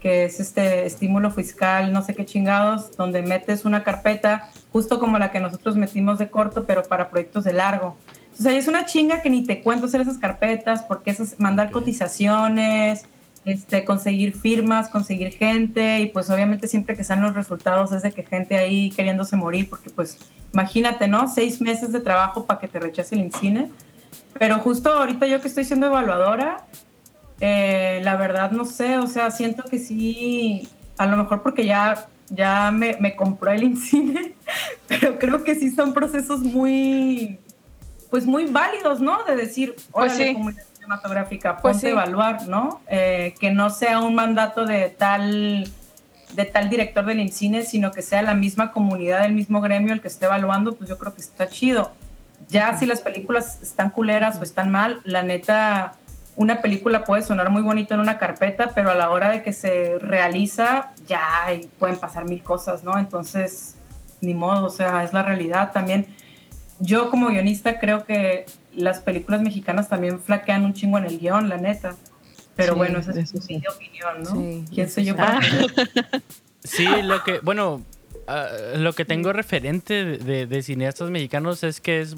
que es este estímulo fiscal, no sé qué chingados, donde metes una carpeta justo como la que nosotros metimos de corto, pero para proyectos de largo. O sea, es una chinga que ni te cuento hacer esas carpetas, porque es mandar cotizaciones, este, conseguir firmas, conseguir gente y pues obviamente siempre que salen los resultados es de que gente ahí queriéndose morir porque pues imagínate, ¿no? Seis meses de trabajo para que te rechace el INCINE. Pero justo ahorita yo que estoy siendo evaluadora, eh, la verdad no sé, o sea, siento que sí, a lo mejor porque ya, ya me, me compró el INCINE, pero creo que sí son procesos muy, pues muy válidos, ¿no? De decir, Pues órale, sí. Cinematográfica, Pues ponte sí. a evaluar, ¿no? Eh, que no sea un mandato de tal de tal director del INCINE, sino que sea la misma comunidad, el mismo gremio el que esté evaluando, pues yo creo que está chido. Ya si las películas están culeras o están mal, la neta, una película puede sonar muy bonito en una carpeta, pero a la hora de que se realiza, ya pueden pasar mil cosas, ¿no? Entonces, ni modo, o sea, es la realidad también. Yo como guionista creo que las películas mexicanas también flaquean un chingo en el guion, la neta. Pero Sí, bueno, esa es eso mi opinión, ¿no? ¿Quién soy yo para Sí, lo que, bueno, ah, lo que tengo referente de, de- de cineastas mexicanos es que es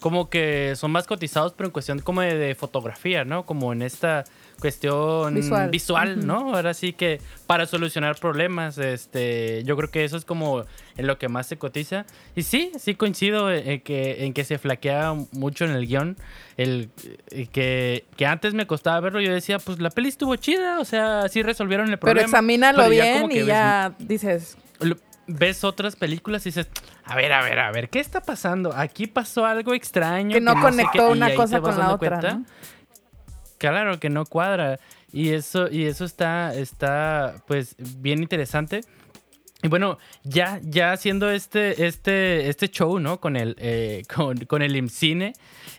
como que son más cotizados, pero en cuestión como de, de fotografía, ¿no? Como en esta cuestión Visual. ¿no? Ahora sí que para solucionar problemas, este, yo creo que eso es como en lo que más se cotiza. Y sí, sí coincido en que, en que se flaquea mucho en el guion. El, eh, que, que antes me costaba verlo, yo decía, pues la peli estuvo chida, o sea, sí resolvieron el Pero problema. examínalo pero ya bien y ves ya dices, ves otras películas y dices, a ver, a ver, a ver, ¿qué está pasando? Aquí pasó algo extraño. Que no conectó qué", y una cosa con la otra, ¿no? Claro, que no cuadra. Y eso, y eso está, está, pues, bien interesante. Y bueno, ya, ya haciendo este, este, este show, ¿no? Con el, eh, con, con el IMCINE,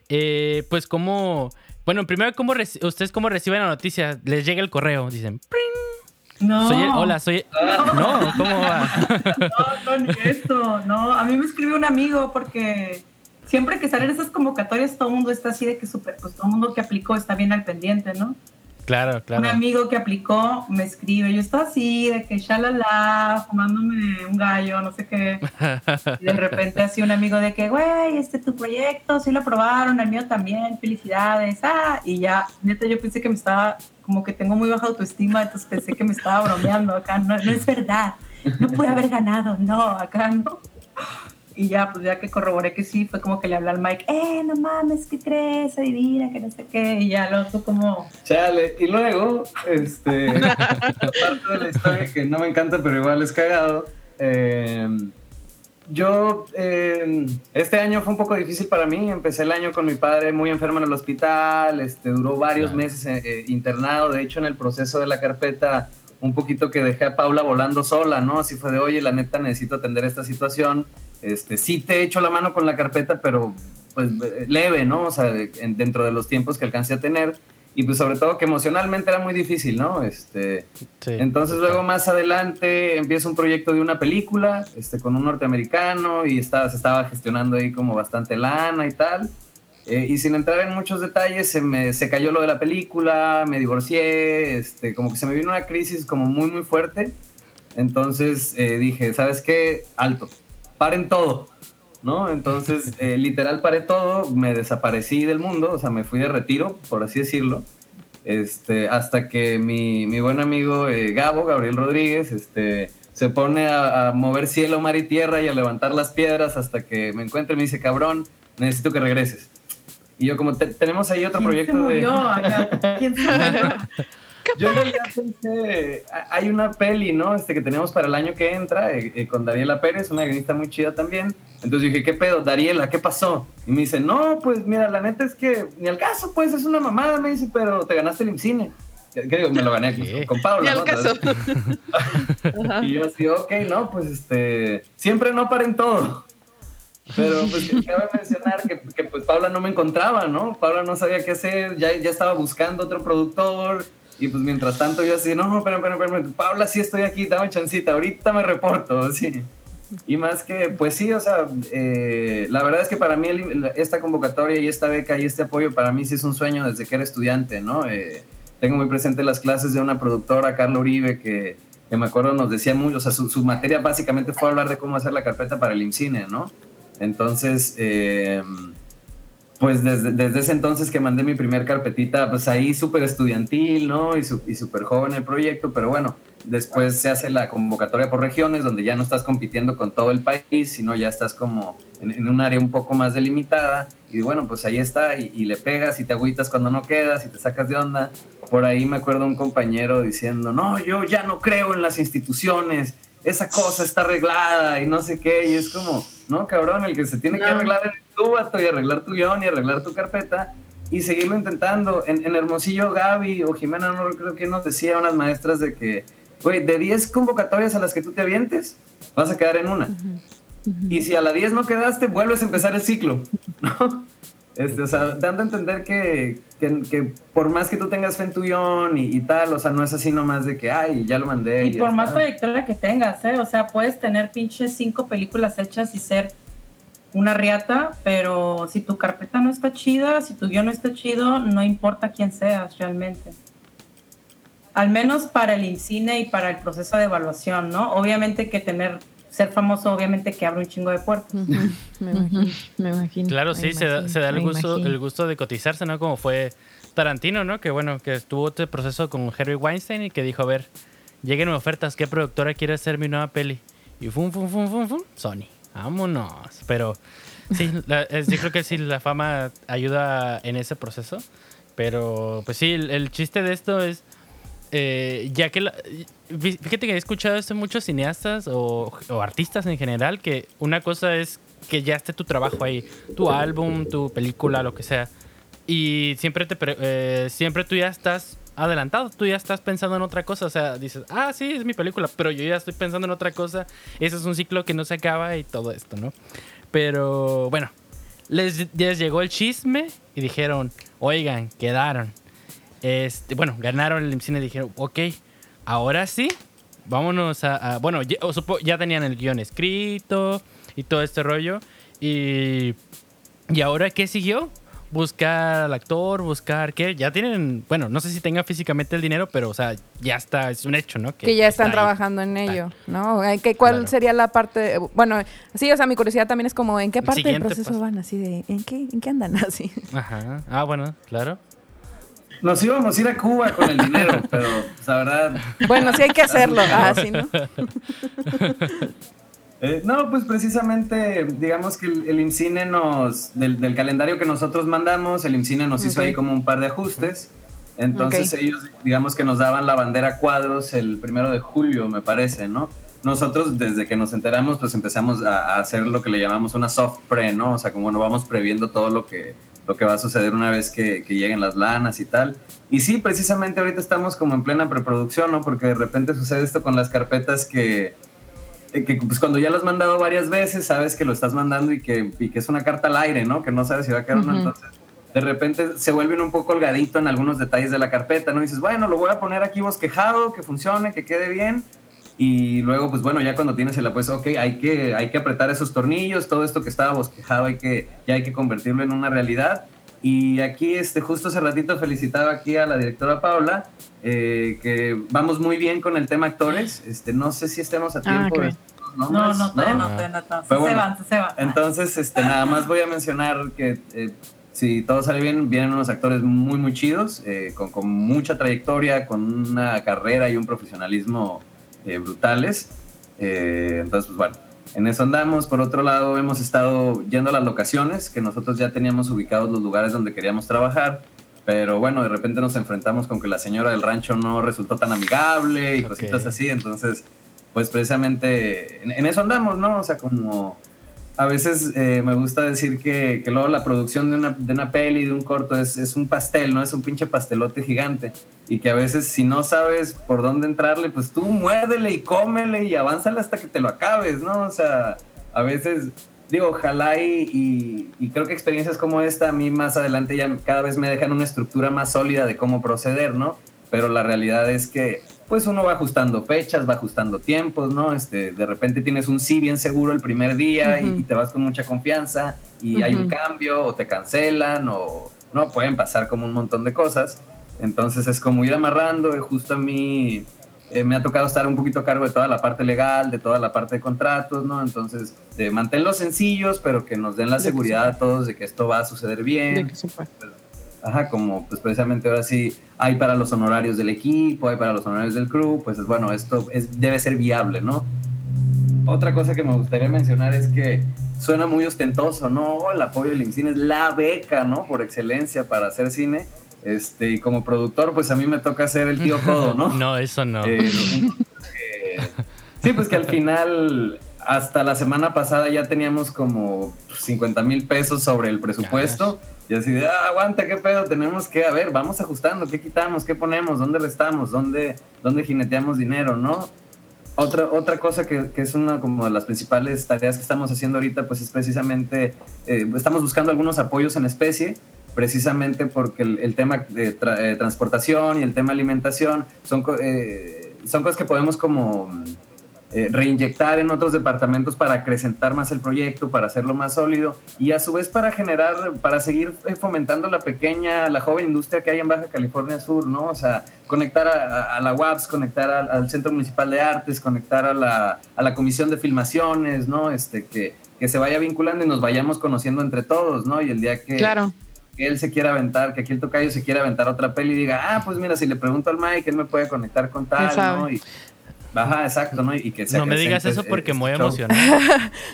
eh, pues como, bueno, primero, ¿cómo ¿ustedes cómo reciben la noticia? Les llega el correo, dicen, No. soy el- hola, soy... No, ¿cómo va? No, no, ni eso, no. A mí me escribió un amigo porque siempre que salen esas convocatorias todo el mundo está así de que súper, pues todo el mundo que aplicó está bien al pendiente, ¿no? Claro, Un claro. amigo que aplicó me escribe, yo estaba así de que shalala, fumándome un gallo, no sé qué. Y de repente así un amigo de que, güey, este tu proyecto, sí lo aprobaron, el mío también, felicidades. Ah, y ya, neta, yo pensé que me estaba, como que tengo muy baja autoestima, entonces pensé que me estaba bromeando acá. No, no es verdad, no pude haber ganado, no, acá no. Y ya, pues ya que corroboré que sí, fue como que le hablé al Mike, eh, no mames, ¿qué crees? Adivina, que no sé qué. Y ya lo otro como, Chale, y luego, este, parte de la historia que no me encanta, pero igual es cagado. eh, yo, eh, este año fue un poco difícil para mí. Empecé el año con mi padre muy enfermo en el hospital, este, duró varios meses eh, eh, internado. De hecho, en el proceso de la carpeta, un poquito que dejé a Paula volando sola, ¿no? Así fue de, oye, la neta, necesito atender esta situación. Este, sí te echo la mano con la carpeta, pero pues leve, ¿no? O sea, en- dentro de los tiempos que alcancé a tener. Y pues sobre todo que emocionalmente era muy difícil, ¿no? Este, entonces luego más adelante empieza un proyecto de una película este, con un norteamericano y estaba, se estaba gestionando ahí como bastante lana y tal. Eh, y sin entrar en muchos detalles, se, me, se cayó lo de la película, me divorcié, este, como que se me vino una crisis como muy, muy fuerte. Entonces eh, dije, ¿sabes qué? Alto, paren todo, ¿no? Entonces, eh, literal paré todo, me desaparecí del mundo, o sea, me fui de retiro, por así decirlo. Este, hasta que mi, mi buen amigo eh, Gabo, Gabriel Rodríguez, este, se pone a, a mover cielo, mar y tierra y a levantar las piedras hasta que me encuentre y me dice, cabrón, necesito que regreses. Y yo como, "Te- tenemos ahí otro ¿quién se proyecto de... murió acá? ¿Quién se murió? Yo en realidad pensé, a- hay una peli, ¿no? Este que tenemos para el año que entra eh, eh, con Dariela Pérez, una guionista muy chida también. Entonces dije, ¿qué pedo, Dariela? ¿Qué pasó? Y me dice, no, pues mira, la neta es que ni al caso, pues es una mamada, me dice, pero te ganaste el IMCINE. ¿Qué digo? Me lo gané con, con Paula, Ni al ¿no? caso. y yo así, ok, no, pues este, siempre no paren todo. Pero pues que cabe mencionar que, que, pues Paula no me encontraba, ¿no? Paula no sabía qué hacer, ya, ya estaba buscando otro productor. Y pues mientras tanto yo así, no, espera, espera, espera, Paula, sí estoy aquí, dame chancita, ahorita me reporto, sí. Y más que, pues sí, o sea, eh, la verdad es que para mí el- esta convocatoria y esta beca y este apoyo para mí sí es un sueño desde que era estudiante, ¿no? Eh, tengo muy presente las clases de una productora, Carla Uribe, que, que me acuerdo nos decía mucho, o sea, su, su materia básicamente fue hablar de cómo hacer la carpeta para el IMCINE, ¿no? Entonces, eh, pues desde, desde, ese entonces que mandé mi primer carpetita, pues ahí súper estudiantil, ¿no? Y, súper joven el proyecto, pero bueno, después se hace la convocatoria por regiones, donde ya no estás compitiendo con todo el país, sino ya estás como en, un área un poco más delimitada, y bueno, pues ahí está, y, y, le pegas y te agüitas cuando no quedas y te sacas de onda. Por ahí me acuerdo un compañero diciendo, no, yo ya no creo en las instituciones, esa cosa está arreglada y no sé qué, y es como, no, cabrón, el que se tiene que arreglar es tu vato y arreglar tu guion y arreglar tu carpeta y seguirlo intentando. En, Hermosillo, Gaby o Jimena, no creo que nos decía unas maestras de que, güey, de 10 convocatorias a las que tú te avientes, vas a quedar en una. Y si a la 10 no quedaste, vuelves a empezar el ciclo, ¿no? Este, o sea, dando a entender que, que, por más que tú tengas fe en tu guion y, tal, o sea, no es así nomás de que, ay, ya lo mandé. Y, por más trayectoria que tengas, ¿eh? O sea, puedes tener pinches cinco películas hechas y ser una riata, pero si tu carpeta no está chida, si tu guion no está chido, no importa quién seas realmente. Al menos para el INCINE y para el proceso de evaluación, ¿no? Obviamente que tener ser famoso obviamente que abre un chingo de puertas. me, imagino, me imagino. Claro, sí, se, da, se da el, gusto, el gusto de cotizarse, ¿no? Como fue Tarantino, ¿no? Que bueno, que estuvo este proceso con Harry Weinstein y que dijo, a ver, lleguen ofertas, ¿qué productora quiere hacer mi nueva peli? Y fum, fum, fum, fum, fum, Sony. Vámonos. Pero sí, yo creo que sí, la fama ayuda en ese proceso. Pero pues sí, el chiste de esto es eh, ya que fíjate que he escuchado esto en muchos cineastas o, artistas en general, que una cosa es que ya esté tu trabajo ahí, tu álbum, tu película, lo que sea, y siempre, te, eh, siempre tú ya estás adelantado, tú ya estás pensando en otra cosa, o sea, dices, ah, sí, es mi película, pero yo ya estoy pensando en otra cosa, ese es un ciclo que no se acaba y todo esto, ¿no? Pero bueno, les, les llegó el chisme y dijeron, oigan, quedaron este, bueno, ganaron el IMCINE y dijeron, ok, ahora sí, vámonos a... bueno, ya, tenían el guion escrito y todo este rollo. Y, y ahora, ¿qué siguió? buscar al actor, buscar qué, ya tienen, bueno, no sé si tengan físicamente el dinero, pero o sea, ya está, es un hecho, ¿no? Que, ya están trabajando en ello, ¿no? ¿Qué, ¿Cuál sería la parte, bueno, sí, o sea, mi curiosidad también es como, ¿en qué parte del proceso van? Así de, ¿en qué, ¿en qué andan así? Ajá, ah, bueno, claro. Nos íbamos a ir a Cuba con el dinero, pero pues, la verdad. Bueno, sí hay que hacerlo. Ah, sí, ¿no? Eh, no, pues precisamente, digamos que el, IMCINE nos, del, calendario que nosotros mandamos, el IMCINE nos hizo ahí como un par de ajustes. Entonces ellos, digamos que nos daban la bandera cuadros el primero de julio, me parece, ¿no? Nosotros, desde que nos enteramos, pues empezamos a, a hacer lo que le llamamos una soft pre, ¿no? O sea, como bueno, vamos previendo todo lo que lo que va a suceder una vez que, lleguen las lanas y tal. Y sí, precisamente ahorita estamos como en plena preproducción, ¿no? Porque de repente sucede esto con las carpetas que, eh, que pues cuando ya lo has mandado varias veces, sabes que lo estás mandando y que, y que es una carta al aire, ¿no? Que no sabes si va a quedar una. Entonces, de repente se vuelven un poco holgadito en algunos detalles de la carpeta, ¿no? Y dices, bueno, lo voy a poner aquí bosquejado, que funcione, que quede bien y luego, pues bueno, ya cuando tienes el apuesto, ok, hay que, hay que apretar esos tornillos, todo esto que estaba bosquejado hay que, ya hay que convertirlo en una realidad. Y aquí, este, justo hace ratito felicitaba aquí a la directora Paula, eh, que vamos muy bien con el tema actores. Este, no sé si estemos a ah, tiempo. no, no, no, no, no, se van, se van. Entonces, este, nada más voy a mencionar que eh, si todo sale bien, vienen unos actores muy, muy chidos, eh, con, con mucha trayectoria, con una carrera y un profesionalismo eh, brutales. Eh, entonces, pues bueno, en eso andamos. Por otro lado, hemos estado yendo a las locaciones, que nosotros ya teníamos ubicados los lugares donde queríamos trabajar. Pero bueno, de repente nos enfrentamos con que la señora del rancho no resultó tan amigable y cositas así. Entonces, pues precisamente en, en, eso andamos, ¿no? O sea, como a veces eh, me gusta decir que, que, luego la producción de una, de una peli, de un corto, es, es, un pastel, ¿no? Es un pinche pastelote gigante. Y que a veces si no sabes por dónde entrarle, pues tú muérdele y cómele y avánzale hasta que te lo acabes, ¿no? O sea, a veces, digo, ojalá y, y, creo que experiencias como esta a mí más adelante ya cada vez me dejan una estructura más sólida de cómo proceder, ¿no? Pero la realidad es que pues uno va ajustando fechas, va ajustando tiempos, ¿no? Este, de repente tienes un sí bien seguro el primer día y, te vas con mucha confianza y hay un cambio o te cancelan o no, pueden pasar como un montón de cosas. Entonces es como ir amarrando, justo a mí eh, me ha tocado estar un poquito a cargo de toda la parte legal, de toda la parte de contratos, ¿no? Entonces, de mantenerlos sencillos, pero que nos den la seguridad a todos de que esto va a suceder bien. Ajá, como pues precisamente ahora sí hay para los honorarios del equipo, hay para los honorarios del crew, pues bueno, esto es, debe ser viable, ¿no? Otra cosa que me gustaría mencionar es que suena muy ostentoso, ¿no? El apoyo del IMCINE es la beca, ¿no? Por excelencia para hacer cine. Este, y como productor, pues a mí me toca ser el tío codo, ¿no? no, eso no. Eh, sí, pues que al final, hasta la semana pasada ya teníamos como 50 mil pesos sobre el presupuesto. Y así de, ah, aguanta, qué pedo, tenemos que, a ver, vamos ajustando, qué quitamos, qué ponemos, dónde restamos, dónde, dónde jineteamos dinero, ¿no? Otra, otra cosa que, que, es una como de las principales tareas que estamos haciendo ahorita, pues es precisamente, eh, estamos buscando algunos apoyos en especie, precisamente porque el, tema de eh, transportación y el tema alimentación son, eh, son cosas que podemos como eh, reinyectar en otros departamentos para acrecentar más el proyecto, para hacerlo más sólido y a su vez para generar, para seguir eh, fomentando la pequeña, la joven industria que hay en Baja California Sur, ¿no? O sea, conectar a, la UAPS, conectar al, Centro Municipal de Artes, conectar a la, a la Comisión de Filmaciones, ¿no? Este, que, que se vaya vinculando y nos vayamos conociendo entre todos, ¿no? Y el día que, claro que él se quiera aventar, que aquí el tocayo se quiera aventar otra peli y diga, ah, pues mira, si le pregunto al Mike, él me puede conectar con tal, ¿no? Y, Ajá, exacto, ¿no? Y que no me digas eso porque me voy a emocionar.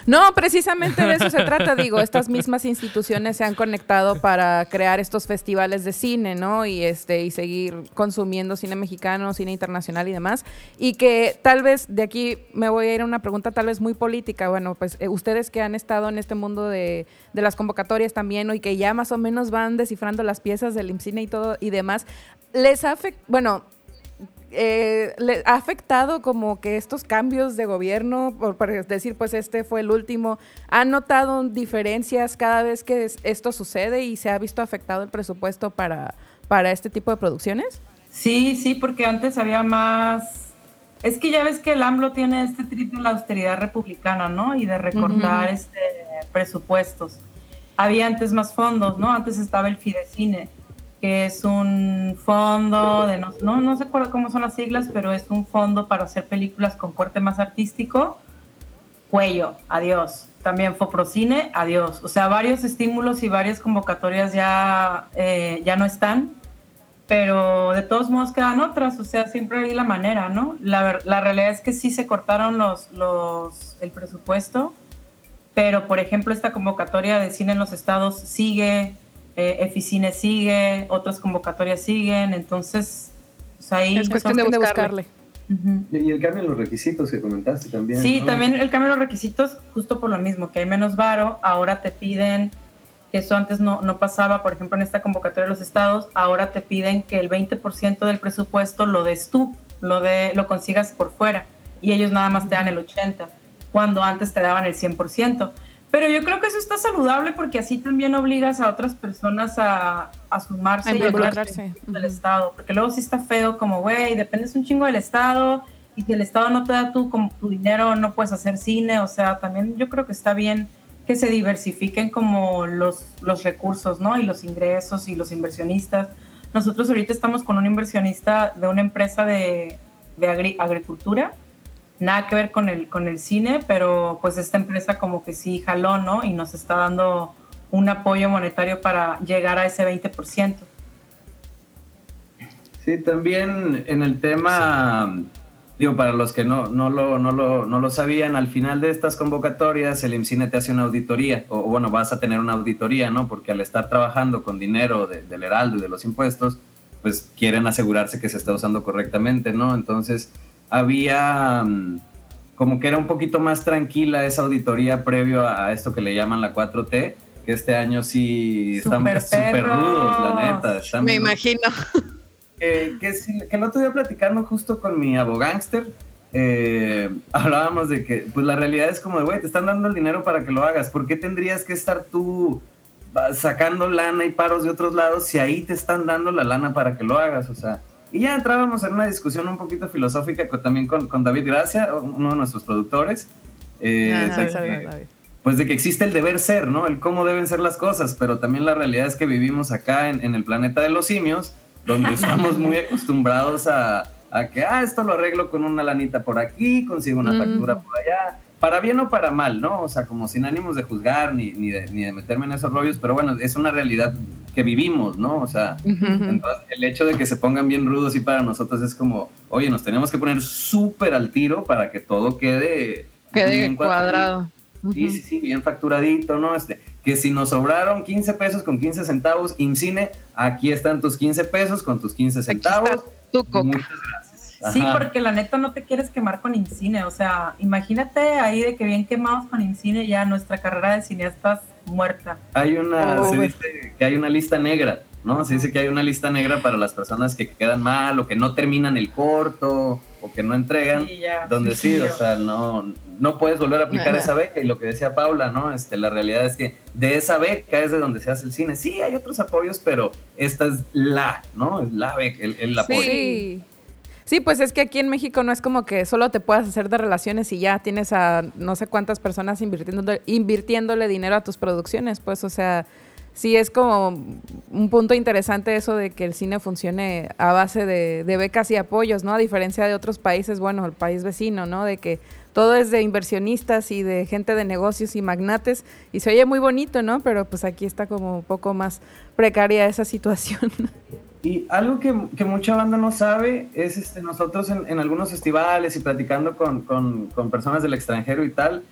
no, precisamente de eso se trata. Digo, estas mismas instituciones se han conectado para crear estos festivales de cine, ¿no? Y este y seguir consumiendo cine mexicano, cine internacional y demás. Y que tal vez de aquí me voy a ir a una pregunta tal vez muy política. Bueno, pues eh, ustedes que han estado en este mundo de, de las convocatorias también, ¿no? Y que ya más o menos van descifrando las piezas del IMCINE y todo y demás, les afecta, bueno, eh, ¿le ha afectado como que estos cambios de gobierno, por, decir, pues este fue el último, ¿han notado diferencias cada vez que esto sucede y se ha visto afectado el presupuesto para, para este tipo de producciones? Sí, sí, porque antes había más... Es que ya ves que el AMLO tiene este trip de la austeridad republicana, ¿no? Y de recortar este, presupuestos. Había antes más fondos, ¿no? Antes estaba el Fidecine que es un fondo de no, no, no sé cómo son las siglas, pero es un fondo para hacer películas con corte más artístico. Cuello, adiós. También Foprocine, adiós. O sea, varios estímulos y varias convocatorias ya, eh, ya no están, pero de todos modos quedan otras. O sea, siempre hay la manera, ¿no? La, la realidad es que sí se cortaron los, los, el presupuesto, pero por ejemplo, esta convocatoria de cine en los estados sigue eh, Eficine sigue, otras convocatorias siguen, entonces pues ahí es cuestión de buscarle. Y el cambio en los requisitos que comentaste también. Sí, también el cambio en los requisitos, justo por lo mismo, que hay menos varo, ahora te piden, que eso antes no, no pasaba, por ejemplo, en esta convocatoria de los estados, ahora te piden que el 20% del presupuesto lo des tú, lo, de, lo consigas por fuera, y ellos nada más te dan el 80%, cuando antes te daban el 100%. Pero yo creo que eso está saludable porque así también obligas a otras personas a, a sumarse y a del Estado. Porque luego sí está feo como, güey, dependes un chingo del Estado y si el Estado no te da tu, como, tu dinero no puedes hacer cine. O sea, también yo creo que está bien que se diversifiquen como los, los recursos, ¿no? Y los ingresos y los inversionistas. Nosotros ahorita estamos con un inversionista de una empresa de, de agricultura nada que ver con el, con el cine, pero pues esta empresa como que sí jaló, ¿no? Y nos está dando un apoyo monetario para llegar a ese 20%. Sí, también en el tema, digo, para los que no, no, lo, no, lo, no lo sabían, al final de estas convocatorias el IMCINE te hace una auditoría, o bueno, vas a tener una auditoría, ¿no? Porque al estar trabajando con dinero del Heraldo y de los impuestos, pues quieren asegurarse que se está usando correctamente, ¿no? Entonces, había mm, como que era un poquito más tranquila esa auditoría previo a esto que le llaman la 4T, que este año sí están súper rudos, la neta. Me imagino. que, que, el otro día platicando justo con mi abogánster, eh, hablábamos de que pues la realidad es como de, güey, te están dando el dinero para que lo hagas, ¿por qué tendrías que estar tú sacando lana y paros de otros lados si ahí te están dando la lana para que lo hagas? O sea, y ya entrábamos en una discusión un poquito filosófica también con, con, David Gracia, uno de nuestros productores. Eh, pues de que existe el deber ser, ¿no? El cómo deben ser las cosas, pero también la realidad es que vivimos acá en, en el planeta de los simios, donde estamos muy acostumbrados a, a que, ah, esto lo arreglo con una lanita por aquí, consigo una factura por allá, para bien o para mal, ¿no? O sea, como sin ánimos de juzgar ni, ni, de, ni de meterme en esos rollos, pero bueno, es una realidad que vivimos, ¿no? O sea, entonces, el hecho de que se pongan bien rudos y para nosotros es como, oye, nos tenemos que poner súper al tiro para que todo quede... Quede bien cuadrado. Sí, sí, sí, bien facturadito, ¿no? Este, que si nos sobraron 15 pesos con 15 centavos, Incine, aquí están tus 15 pesos con tus 15 centavos. Tu coca. Muchas gracias. Sí, porque la neta no te quieres quemar con Incine. O sea, imagínate ahí de que bien quemados con Incine ya nuestra carrera de cineastas muerta. Hay una, Oh, se dice que hay una lista negra, ¿no? Se dice que hay una lista negra para las personas que quedan mal o que no terminan el corto o que no entregan, Sí, ya, donde sí, o sea, no, no puedes volver a aplicar Ajá. esa beca y lo que decía Paula, ¿no? Este, la realidad es que de esa beca es de donde se hace el cine. Sí, hay otros apoyos, pero esta es la, ¿no? Es la beca, el, el apoyo. Sí. Sí, pues es que aquí en México no es como que solo te puedas hacer de relaciones y ya tienes a no sé cuántas personas invirtiéndole, invirtiéndole dinero a tus producciones, pues, o sea, sí es como un punto interesante eso de que el cine funcione a base de, de becas y apoyos, ¿no? A diferencia de otros países, bueno, el país vecino, ¿no? De que todo es de inversionistas y de gente de negocios y magnates y se oye muy bonito, ¿no? Pero pues aquí está como un poco más precaria esa situación. Y algo que, que mucha banda no sabe es este, nosotros en, en algunos festivales y platicando con, con, con personas del extranjero y tal,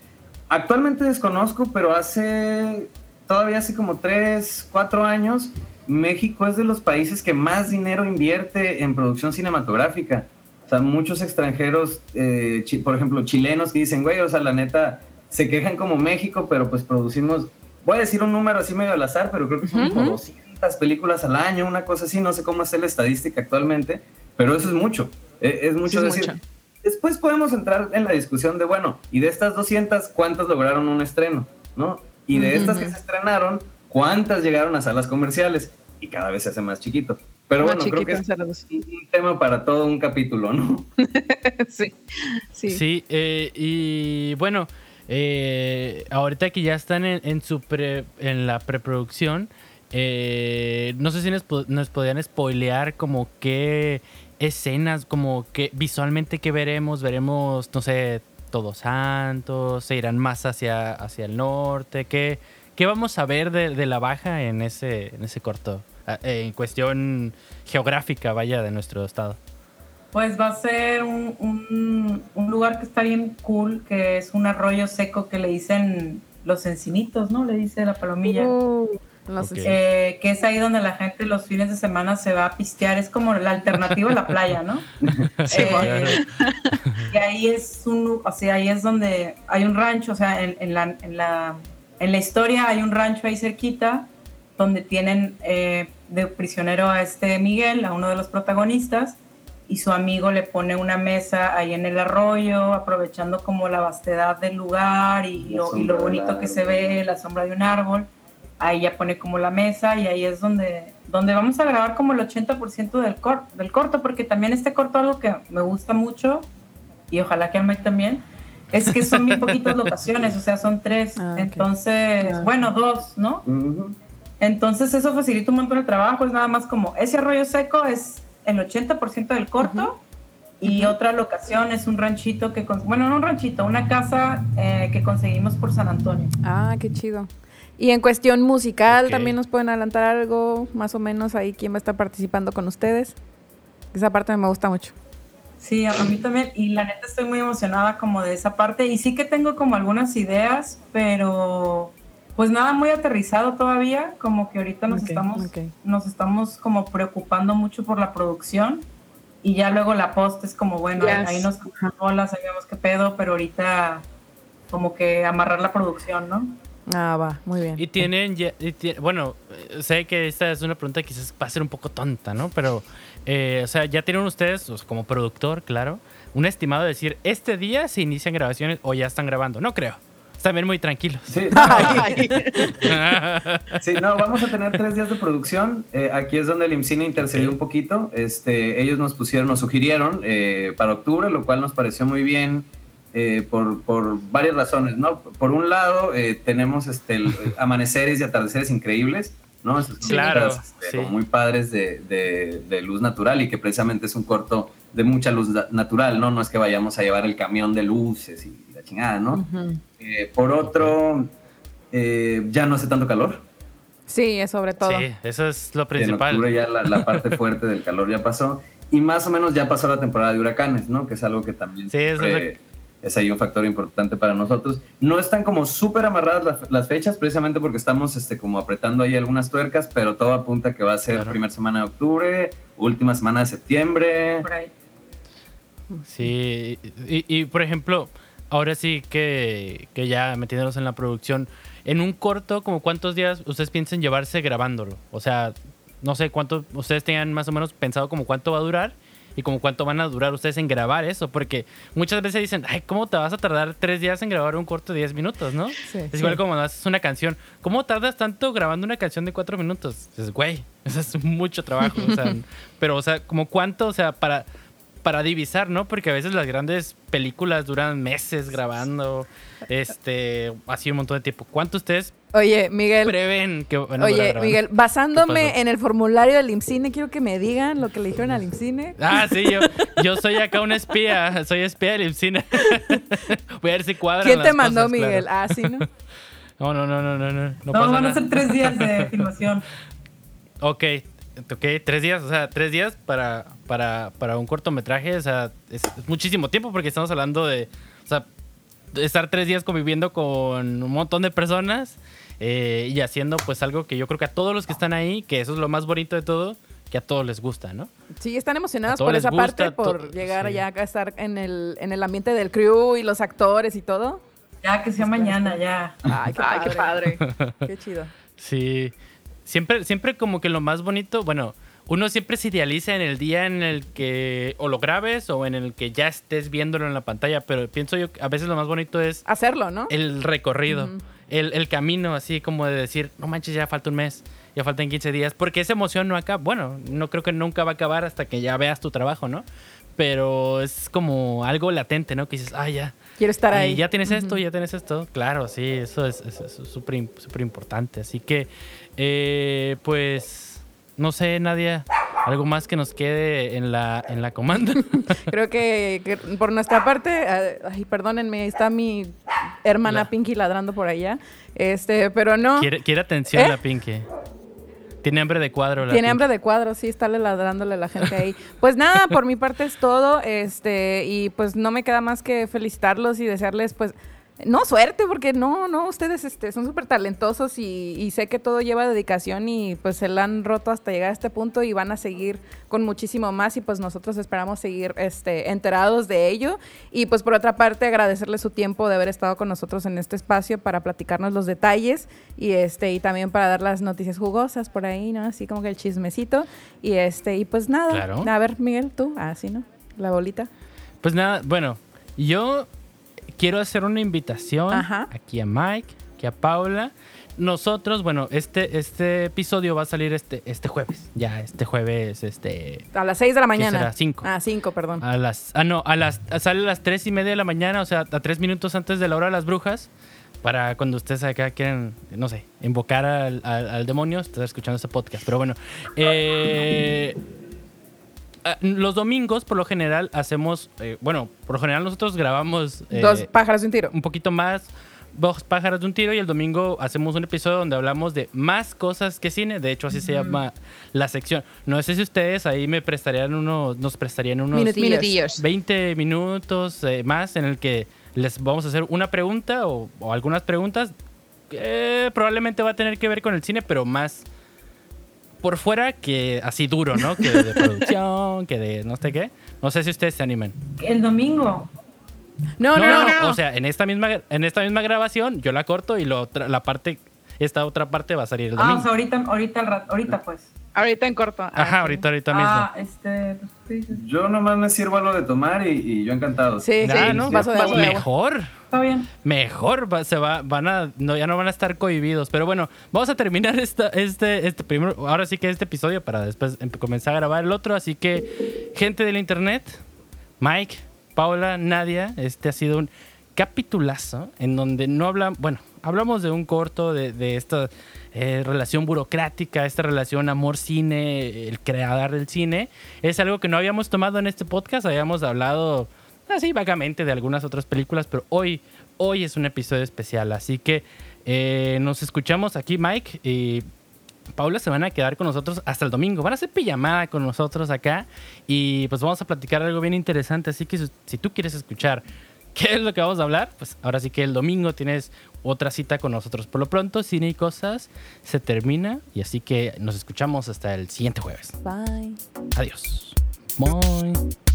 actualmente desconozco, pero hace todavía hace como tres, cuatro años, México es de los países que más dinero invierte en producción cinematográfica. O sea, muchos extranjeros, eh, chi- por ejemplo, chilenos que dicen, güey, o sea, la neta, se quejan como México, pero pues producimos, voy a decir un número así medio al azar, pero creo que son como 200 películas al año, una cosa así, no sé cómo es la estadística actualmente, pero eso es mucho, eh, es mucho Sí, decir. Después podemos entrar en la discusión de, bueno, y de estas 200, ¿cuántas lograron un estreno? ¿No? Y de estas que se estrenaron, ¿cuántas llegaron a salas comerciales? Y cada vez se hace más chiquito. Pero Más bueno, creo que es un un tema para todo un capítulo, ¿no? sí. Sí. Sí, eh, y bueno, eh, ahorita que ya están en, en su pre- en la preproducción, eh, no sé si nos, nos podían spoilear como qué escenas, como que visualmente qué veremos, veremos, no sé, Todos Santos, se irán más hacia, hacia el norte, qué, qué vamos a ver de, de la baja en ese, en ese corto, Ah, eh, en cuestión geográfica, vaya, de nuestro estado. Pues va a ser un, un- un lugar que está bien cool, que es un arroyo seco que le dicen los encinitos, ¿no? Le dice la palomilla. Uh, los Ok. Eh, que es ahí donde la gente los fines de semana se va a pistear. Es como la alternativa a la playa, ¿no? Sí, Eh, claro. y ahí es un, o sea, ahí es donde hay un rancho, o sea, en, en la, en, la, en la historia hay un rancho ahí cerquita donde tienen eh, de prisionero a este Miguel, a uno de los protagonistas, y su amigo le pone una mesa ahí en el arroyo, aprovechando como la vastedad del lugar y, y lo bonito que se ve, la sombra de un árbol. Ahí ya pone como la mesa y ahí es donde, donde vamos a grabar como el 80% del, cor- del corto, porque también este corto algo que me gusta mucho y ojalá que a Mike también, es que son bien poquitas locaciones, o sea, son tres. Ah. Entonces, Ah. bueno, dos, ¿no? Entonces eso facilita un montón el trabajo, es nada más como ese arroyo seco es el 80% del corto y otra locación es un ranchito que, bueno, no un ranchito, una casa eh, que conseguimos por San Antonio. Ah, qué chido. Y en cuestión musical, también nos pueden adelantar algo, más o menos ahí quién va a estar participando con ustedes. Esa parte me gusta mucho. Sí, a mí también, y la neta estoy muy emocionada como de esa parte, y sí que tengo como algunas ideas, pero pues nada muy aterrizado todavía, como que ahorita nos estamos, nos estamos como preocupando mucho por la producción, y ya luego la post es como, bueno, Yes. ahí nos bolas, ahí vemos qué pedo, pero ahorita como que amarrar la producción, ¿no? Ah, va, muy bien. Y tienen, ya- y ti- bueno, eh, sé que esta es una pregunta que quizás va a ser un poco tonta, ¿no? Pero, eh, o sea, ya tienen ustedes, o sea, como productor, claro, un estimado de decir, este día se inician grabaciones o ya están grabando. No creo. Están bien muy tranquilos. Sí, Sí, no, vamos a tener tres días de producción. Eh, aquí es donde el IMCINE intercedió un poquito. Este, ellos nos pusieron, nos sugirieron eh, para octubre, lo cual nos pareció muy bien eh, por, por varias razones, ¿no? Por un lado, eh, tenemos este, el- amaneceres y atardeceres increíbles, ¿no? Esos Claro, este, sí. muy padres de, de- de luz natural y que precisamente es un corto de mucha luz natural, ¿no? No es que vayamos a llevar el camión de luces y la chingada, ¿no? Eh, por otro, eh, ya no hace tanto calor. Sí, es sobre todo. Sí, eso es lo En principal. octubre ya la, la parte fuerte del calor ya pasó. Y más o menos ya pasó la temporada de huracanes, ¿no? Que es algo que también Sí, siempre es ahí un factor importante para nosotros. No están como súper amarradas las, las fechas, precisamente porque estamos este, como apretando ahí algunas tuercas, pero todo apunta que va a ser primera semana de octubre, última semana de septiembre. Por ahí. Sí, y, y, por ejemplo, ahora sí que, que ya metiéndonos en la producción, en un corto, como cuántos días ustedes piensan llevarse grabándolo? O sea, no sé cuánto ustedes tengan más o menos pensado como cuánto va a durar y como cuánto van a durar ustedes en grabar eso, porque muchas veces dicen, ay, ¿cómo te vas a tardar tres días en grabar un corto de 10 minutos, no? es igual Sí. como cuando haces una canción. ¿Cómo tardas tanto grabando una canción de cuatro minutos? Dices, güey, eso es mucho trabajo. o sea, pero, o sea, como cuánto, o sea, para, para divisar, ¿no? Porque a veces las grandes películas duran meses grabando, este, así un montón de tiempo. ¿Cuánto ustedes Oye, Miguel. prevén que Oye? Miguel, ¿Qué basándome en el formulario del IMCINE, quiero que me digan lo que le dijeron al IMCINE. Ah, sí, yo, yo soy acá un espía, soy espía del IMCINE. Voy a ver si cuadran ¿Quién te las mandó, cosas, claro. Miguel? Ah, sí, ¿no? No, no, no, no, no, no. No, pasa van a ser tres días de filmación. Ok, ok, tres días, o sea, tres días para, para, para un cortometraje, o sea, es, es muchísimo tiempo porque estamos hablando de, o sea, de estar tres días conviviendo con un montón de personas eh, y haciendo pues algo que yo creo que a todos los que están ahí, que eso es lo más bonito de todo, que a todos les gusta, ¿no? Sí, están emocionados por esa gusta, parte, por llegar sí. allá a estar en el, en el ambiente del crew y los actores y todo. Ya que sea mañana, ya. Ay, qué Ay, qué padre. Qué chido. Sí. Siempre, siempre como que lo más bonito, bueno, uno siempre se idealiza en el día en el que o lo grabes o en el que ya estés viéndolo en la pantalla, pero pienso yo que a veces lo más bonito es Hacerlo, ¿no? el recorrido. El, el camino, así como de decir, no manches, ya falta un mes, ya faltan 15 días, porque esa emoción no acaba, bueno, no creo que nunca va a acabar hasta que ya veas tu trabajo, ¿no? Pero es como algo latente, ¿no? Que dices, ah, ya. Quiero estar ahí. ya tienes esto, Ujú. ya tienes esto. Claro, sí, eso es es súper im- súper importante. Así que, eh, pues, no sé, Nadia, algo más que nos quede en la, en la comanda. Creo que, que por nuestra parte, eh, ay, perdónenme, está mi hermana La- Pinky ladrando por allá. Este, pero no. quiere, quiere atención ¿Eh? la Pinky. Tiene hambre de cuadro la Tiene hambre de cuadro, sí, estarle ladrándole a la gente ahí. Pues nada, por mi parte es todo, este, y pues no me queda más que felicitarlos y desearles, pues, no suerte, porque no, no, ustedes este, son súper talentosos y, y sé que todo lleva dedicación y pues se la han roto hasta llegar a este punto y van a seguir con muchísimo más y pues nosotros esperamos seguir este, enterados de ello. Y pues por otra parte agradecerles su tiempo de haber estado con nosotros en este espacio para platicarnos los detalles y este y también para dar las noticias jugosas por ahí, ¿no? Así como que el chismecito y este y pues nada. Claro. A ver, Miguel, tú, así, ¿no? La bolita. Pues nada, bueno, yo quiero hacer una invitación Ajá. aquí a Mike, aquí a Paula. Nosotros, bueno, este, este episodio va a salir este, este jueves. Ya, este jueves, este. A las 6 de la mañana. será? Cinco. Ah, 5, perdón. A las. Ah, no, a las. Sale a las tres y media de la mañana, o sea, a tres minutos antes de la hora de las brujas. Para cuando ustedes acá quieren, no sé, invocar al, al- al demonio, estar escuchando este podcast. Pero bueno. eh, los domingos, por lo general, hacemos. eh, bueno, por lo general nosotros grabamos. eh, Dos pájaros de un tiro. Un poquito más. Dos pájaros de un tiro y el domingo hacemos un episodio donde hablamos de más cosas que cine. De hecho, así se llama la sección. No sé si ustedes ahí me prestarían unos, nos prestarían unos Minutillos. Minutillos. 20 minutos eh, más en el que les vamos a hacer una pregunta o, o algunas preguntas que probablemente va a tener que ver con el cine, pero más por fuera que así duro, ¿no? Que de producción, que de no sé qué. No sé si ustedes se animan. El domingo. No, no, no. O sea, en esta misma en esta misma grabación yo la corto y lo otra- la parte esta otra parte va a salir el Ah, o domingo. sea, ahorita, ahorita, al rato, ahorita pues. Ahorita en corto. Ajá, ahorita ahorita mismo. Ah, este, pues. Yo nomás me sirvo algo de tomar y, y yo encantado. Sí, Ah, ¿no? vaso de agua. Mejor. Está bien. Mejor, va- se va, van a, no, ya no van a estar cohibidos. Pero bueno, vamos a terminar esta, este, este primero, ahora sí que este episodio para después em- comenzar a grabar el otro. Así que, gente del internet, Mike, Paula, Nadia, este ha sido un capitulazo en donde no hablamos, bueno, hablamos de un corto de, de esta eh, relación burocrática, esta relación amor-cine, el creador del cine. Es algo que no habíamos tomado en este podcast, habíamos hablado así vagamente de algunas otras películas, pero hoy, hoy es un episodio especial, así que eh, nos escuchamos aquí, Mike, y Paula se van a quedar con nosotros hasta el domingo. Van a hacer pijamada con nosotros acá y pues vamos a platicar algo bien interesante. Así que si tú quieres escuchar qué es lo que vamos a hablar, pues ahora sí que el domingo tienes otra cita con nosotros. Por lo pronto, Cine y Cosas se termina y así que nos escuchamos hasta el siguiente jueves. Bye. Adiós. Bye.